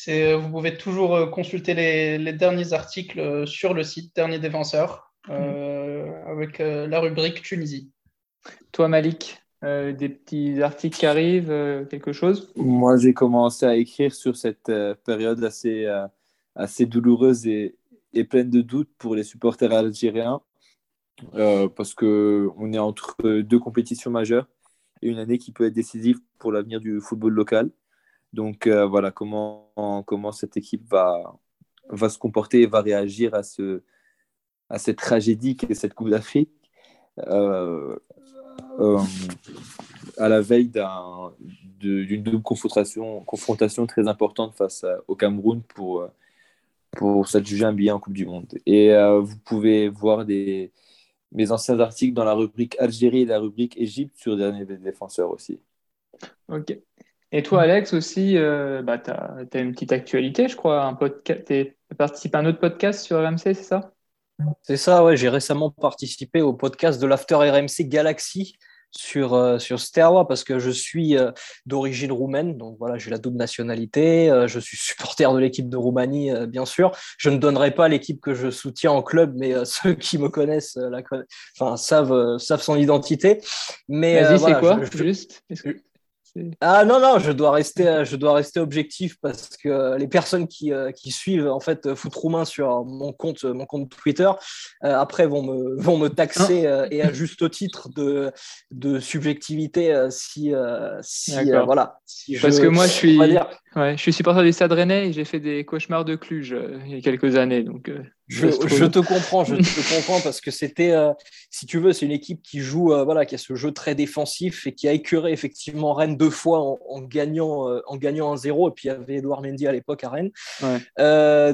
Euh, vous pouvez toujours euh, consulter les, derniers articles euh, sur le site Dernier Défenseur mm. avec la rubrique Tunisie. Toi, Malik, des petits articles qui arrivent, quelque chose? Moi, j'ai commencé à écrire sur cette période assez, assez douloureuse et, et, pleine de doutes pour les supporters algériens parce qu'on est entre deux compétitions majeures et une année qui peut être décisive pour l'avenir du football local. Donc euh, voilà comment, comment cette équipe va, va se comporter et va réagir à, ce, à cette tragédie qui est cette Coupe d'Afrique. Euh, euh, à la veille d'une double confrontation, confrontation très importante face au Cameroun pour, pour s'adjuger un billet en Coupe du Monde. Et vous pouvez voir des, mes anciens articles dans la rubrique Algérie et la rubrique Égypte sur dernier des défenseurs aussi. Ok. Et toi, Alex, aussi, euh, bah, tu as, une petite actualité, je crois. Un podcast, tu participé à un autre podcast sur RMC, c'est ça? C'est ça, ouais. J'ai récemment participé au podcast de l'After RMC Galaxy sur, euh, sur Sterwa parce que je suis euh, d'origine roumaine, donc voilà, j'ai la double nationalité, euh, je suis supporter de l'équipe de Roumanie, bien sûr. Je ne donnerai pas l'équipe que je soutiens en club, mais ceux qui me connaissent la enfin, savent, savent son identité. Mais Vas-y, c'est quoi, juste? Ah non, non, je dois rester, euh, je dois rester objectif parce que euh, les personnes qui, euh, qui suivent en fait Foot Roumain sur mon compte, mon compte Twitter, après vont me, vont me taxer et à juste titre de, de subjectivité si, si voilà. parce que moi je suis, ouais, je suis supporter du Stade Rennais et j'ai fait des cauchemars de Cluj il y a quelques années. Donc, je, te comprends, je te comprends parce que c'était, euh, si tu veux, c'est une équipe qui joue, euh, voilà, qui a ce jeu très défensif et qui a écuré effectivement Rennes deux fois en, gagnant, euh, en gagnant un 0 Et puis il y avait Edouard Mendy à l'époque à Rennes.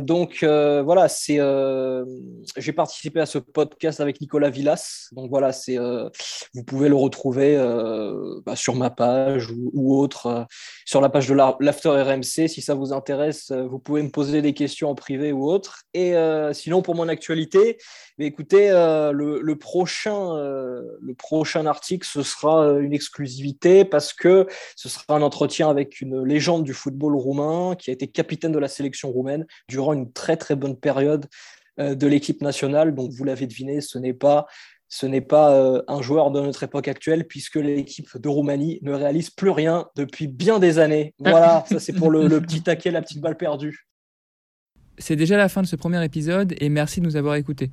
donc voilà, c'est, j'ai participé à ce podcast avec Nicolas Villas. Donc voilà, c'est, vous pouvez le retrouver bah, sur ma page ou, ou autre, sur la page de l'After RMC. Si ça vous intéresse, vous pouvez me poser des questions en privé ou autre. Et sinon, pour mon actualité, écoutez, euh, le, prochain, euh, le prochain article, ce sera euh, une exclusivité parce que ce sera un entretien avec une légende du football roumain qui a été capitaine de la sélection roumaine durant une très très bonne période de l'équipe nationale. Donc, vous l'avez deviné, ce n'est pas ce n'est pas un joueur de notre époque actuelle puisque l'équipe de Roumanie ne réalise plus rien depuis bien des années. Voilà, ça c'est pour le, le petit taquet, la petite balle perdue. C'est déjà la fin de ce premier épisode et merci de nous avoir écoutés.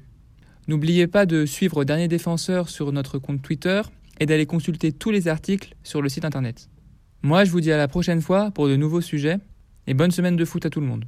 N'oubliez pas de suivre Dernier Défenseur sur notre compte Twitter et d'aller consulter tous les articles sur le site internet. Moi, je vous dis à la prochaine fois pour de nouveaux sujets et bonne semaine de foot à tout le monde.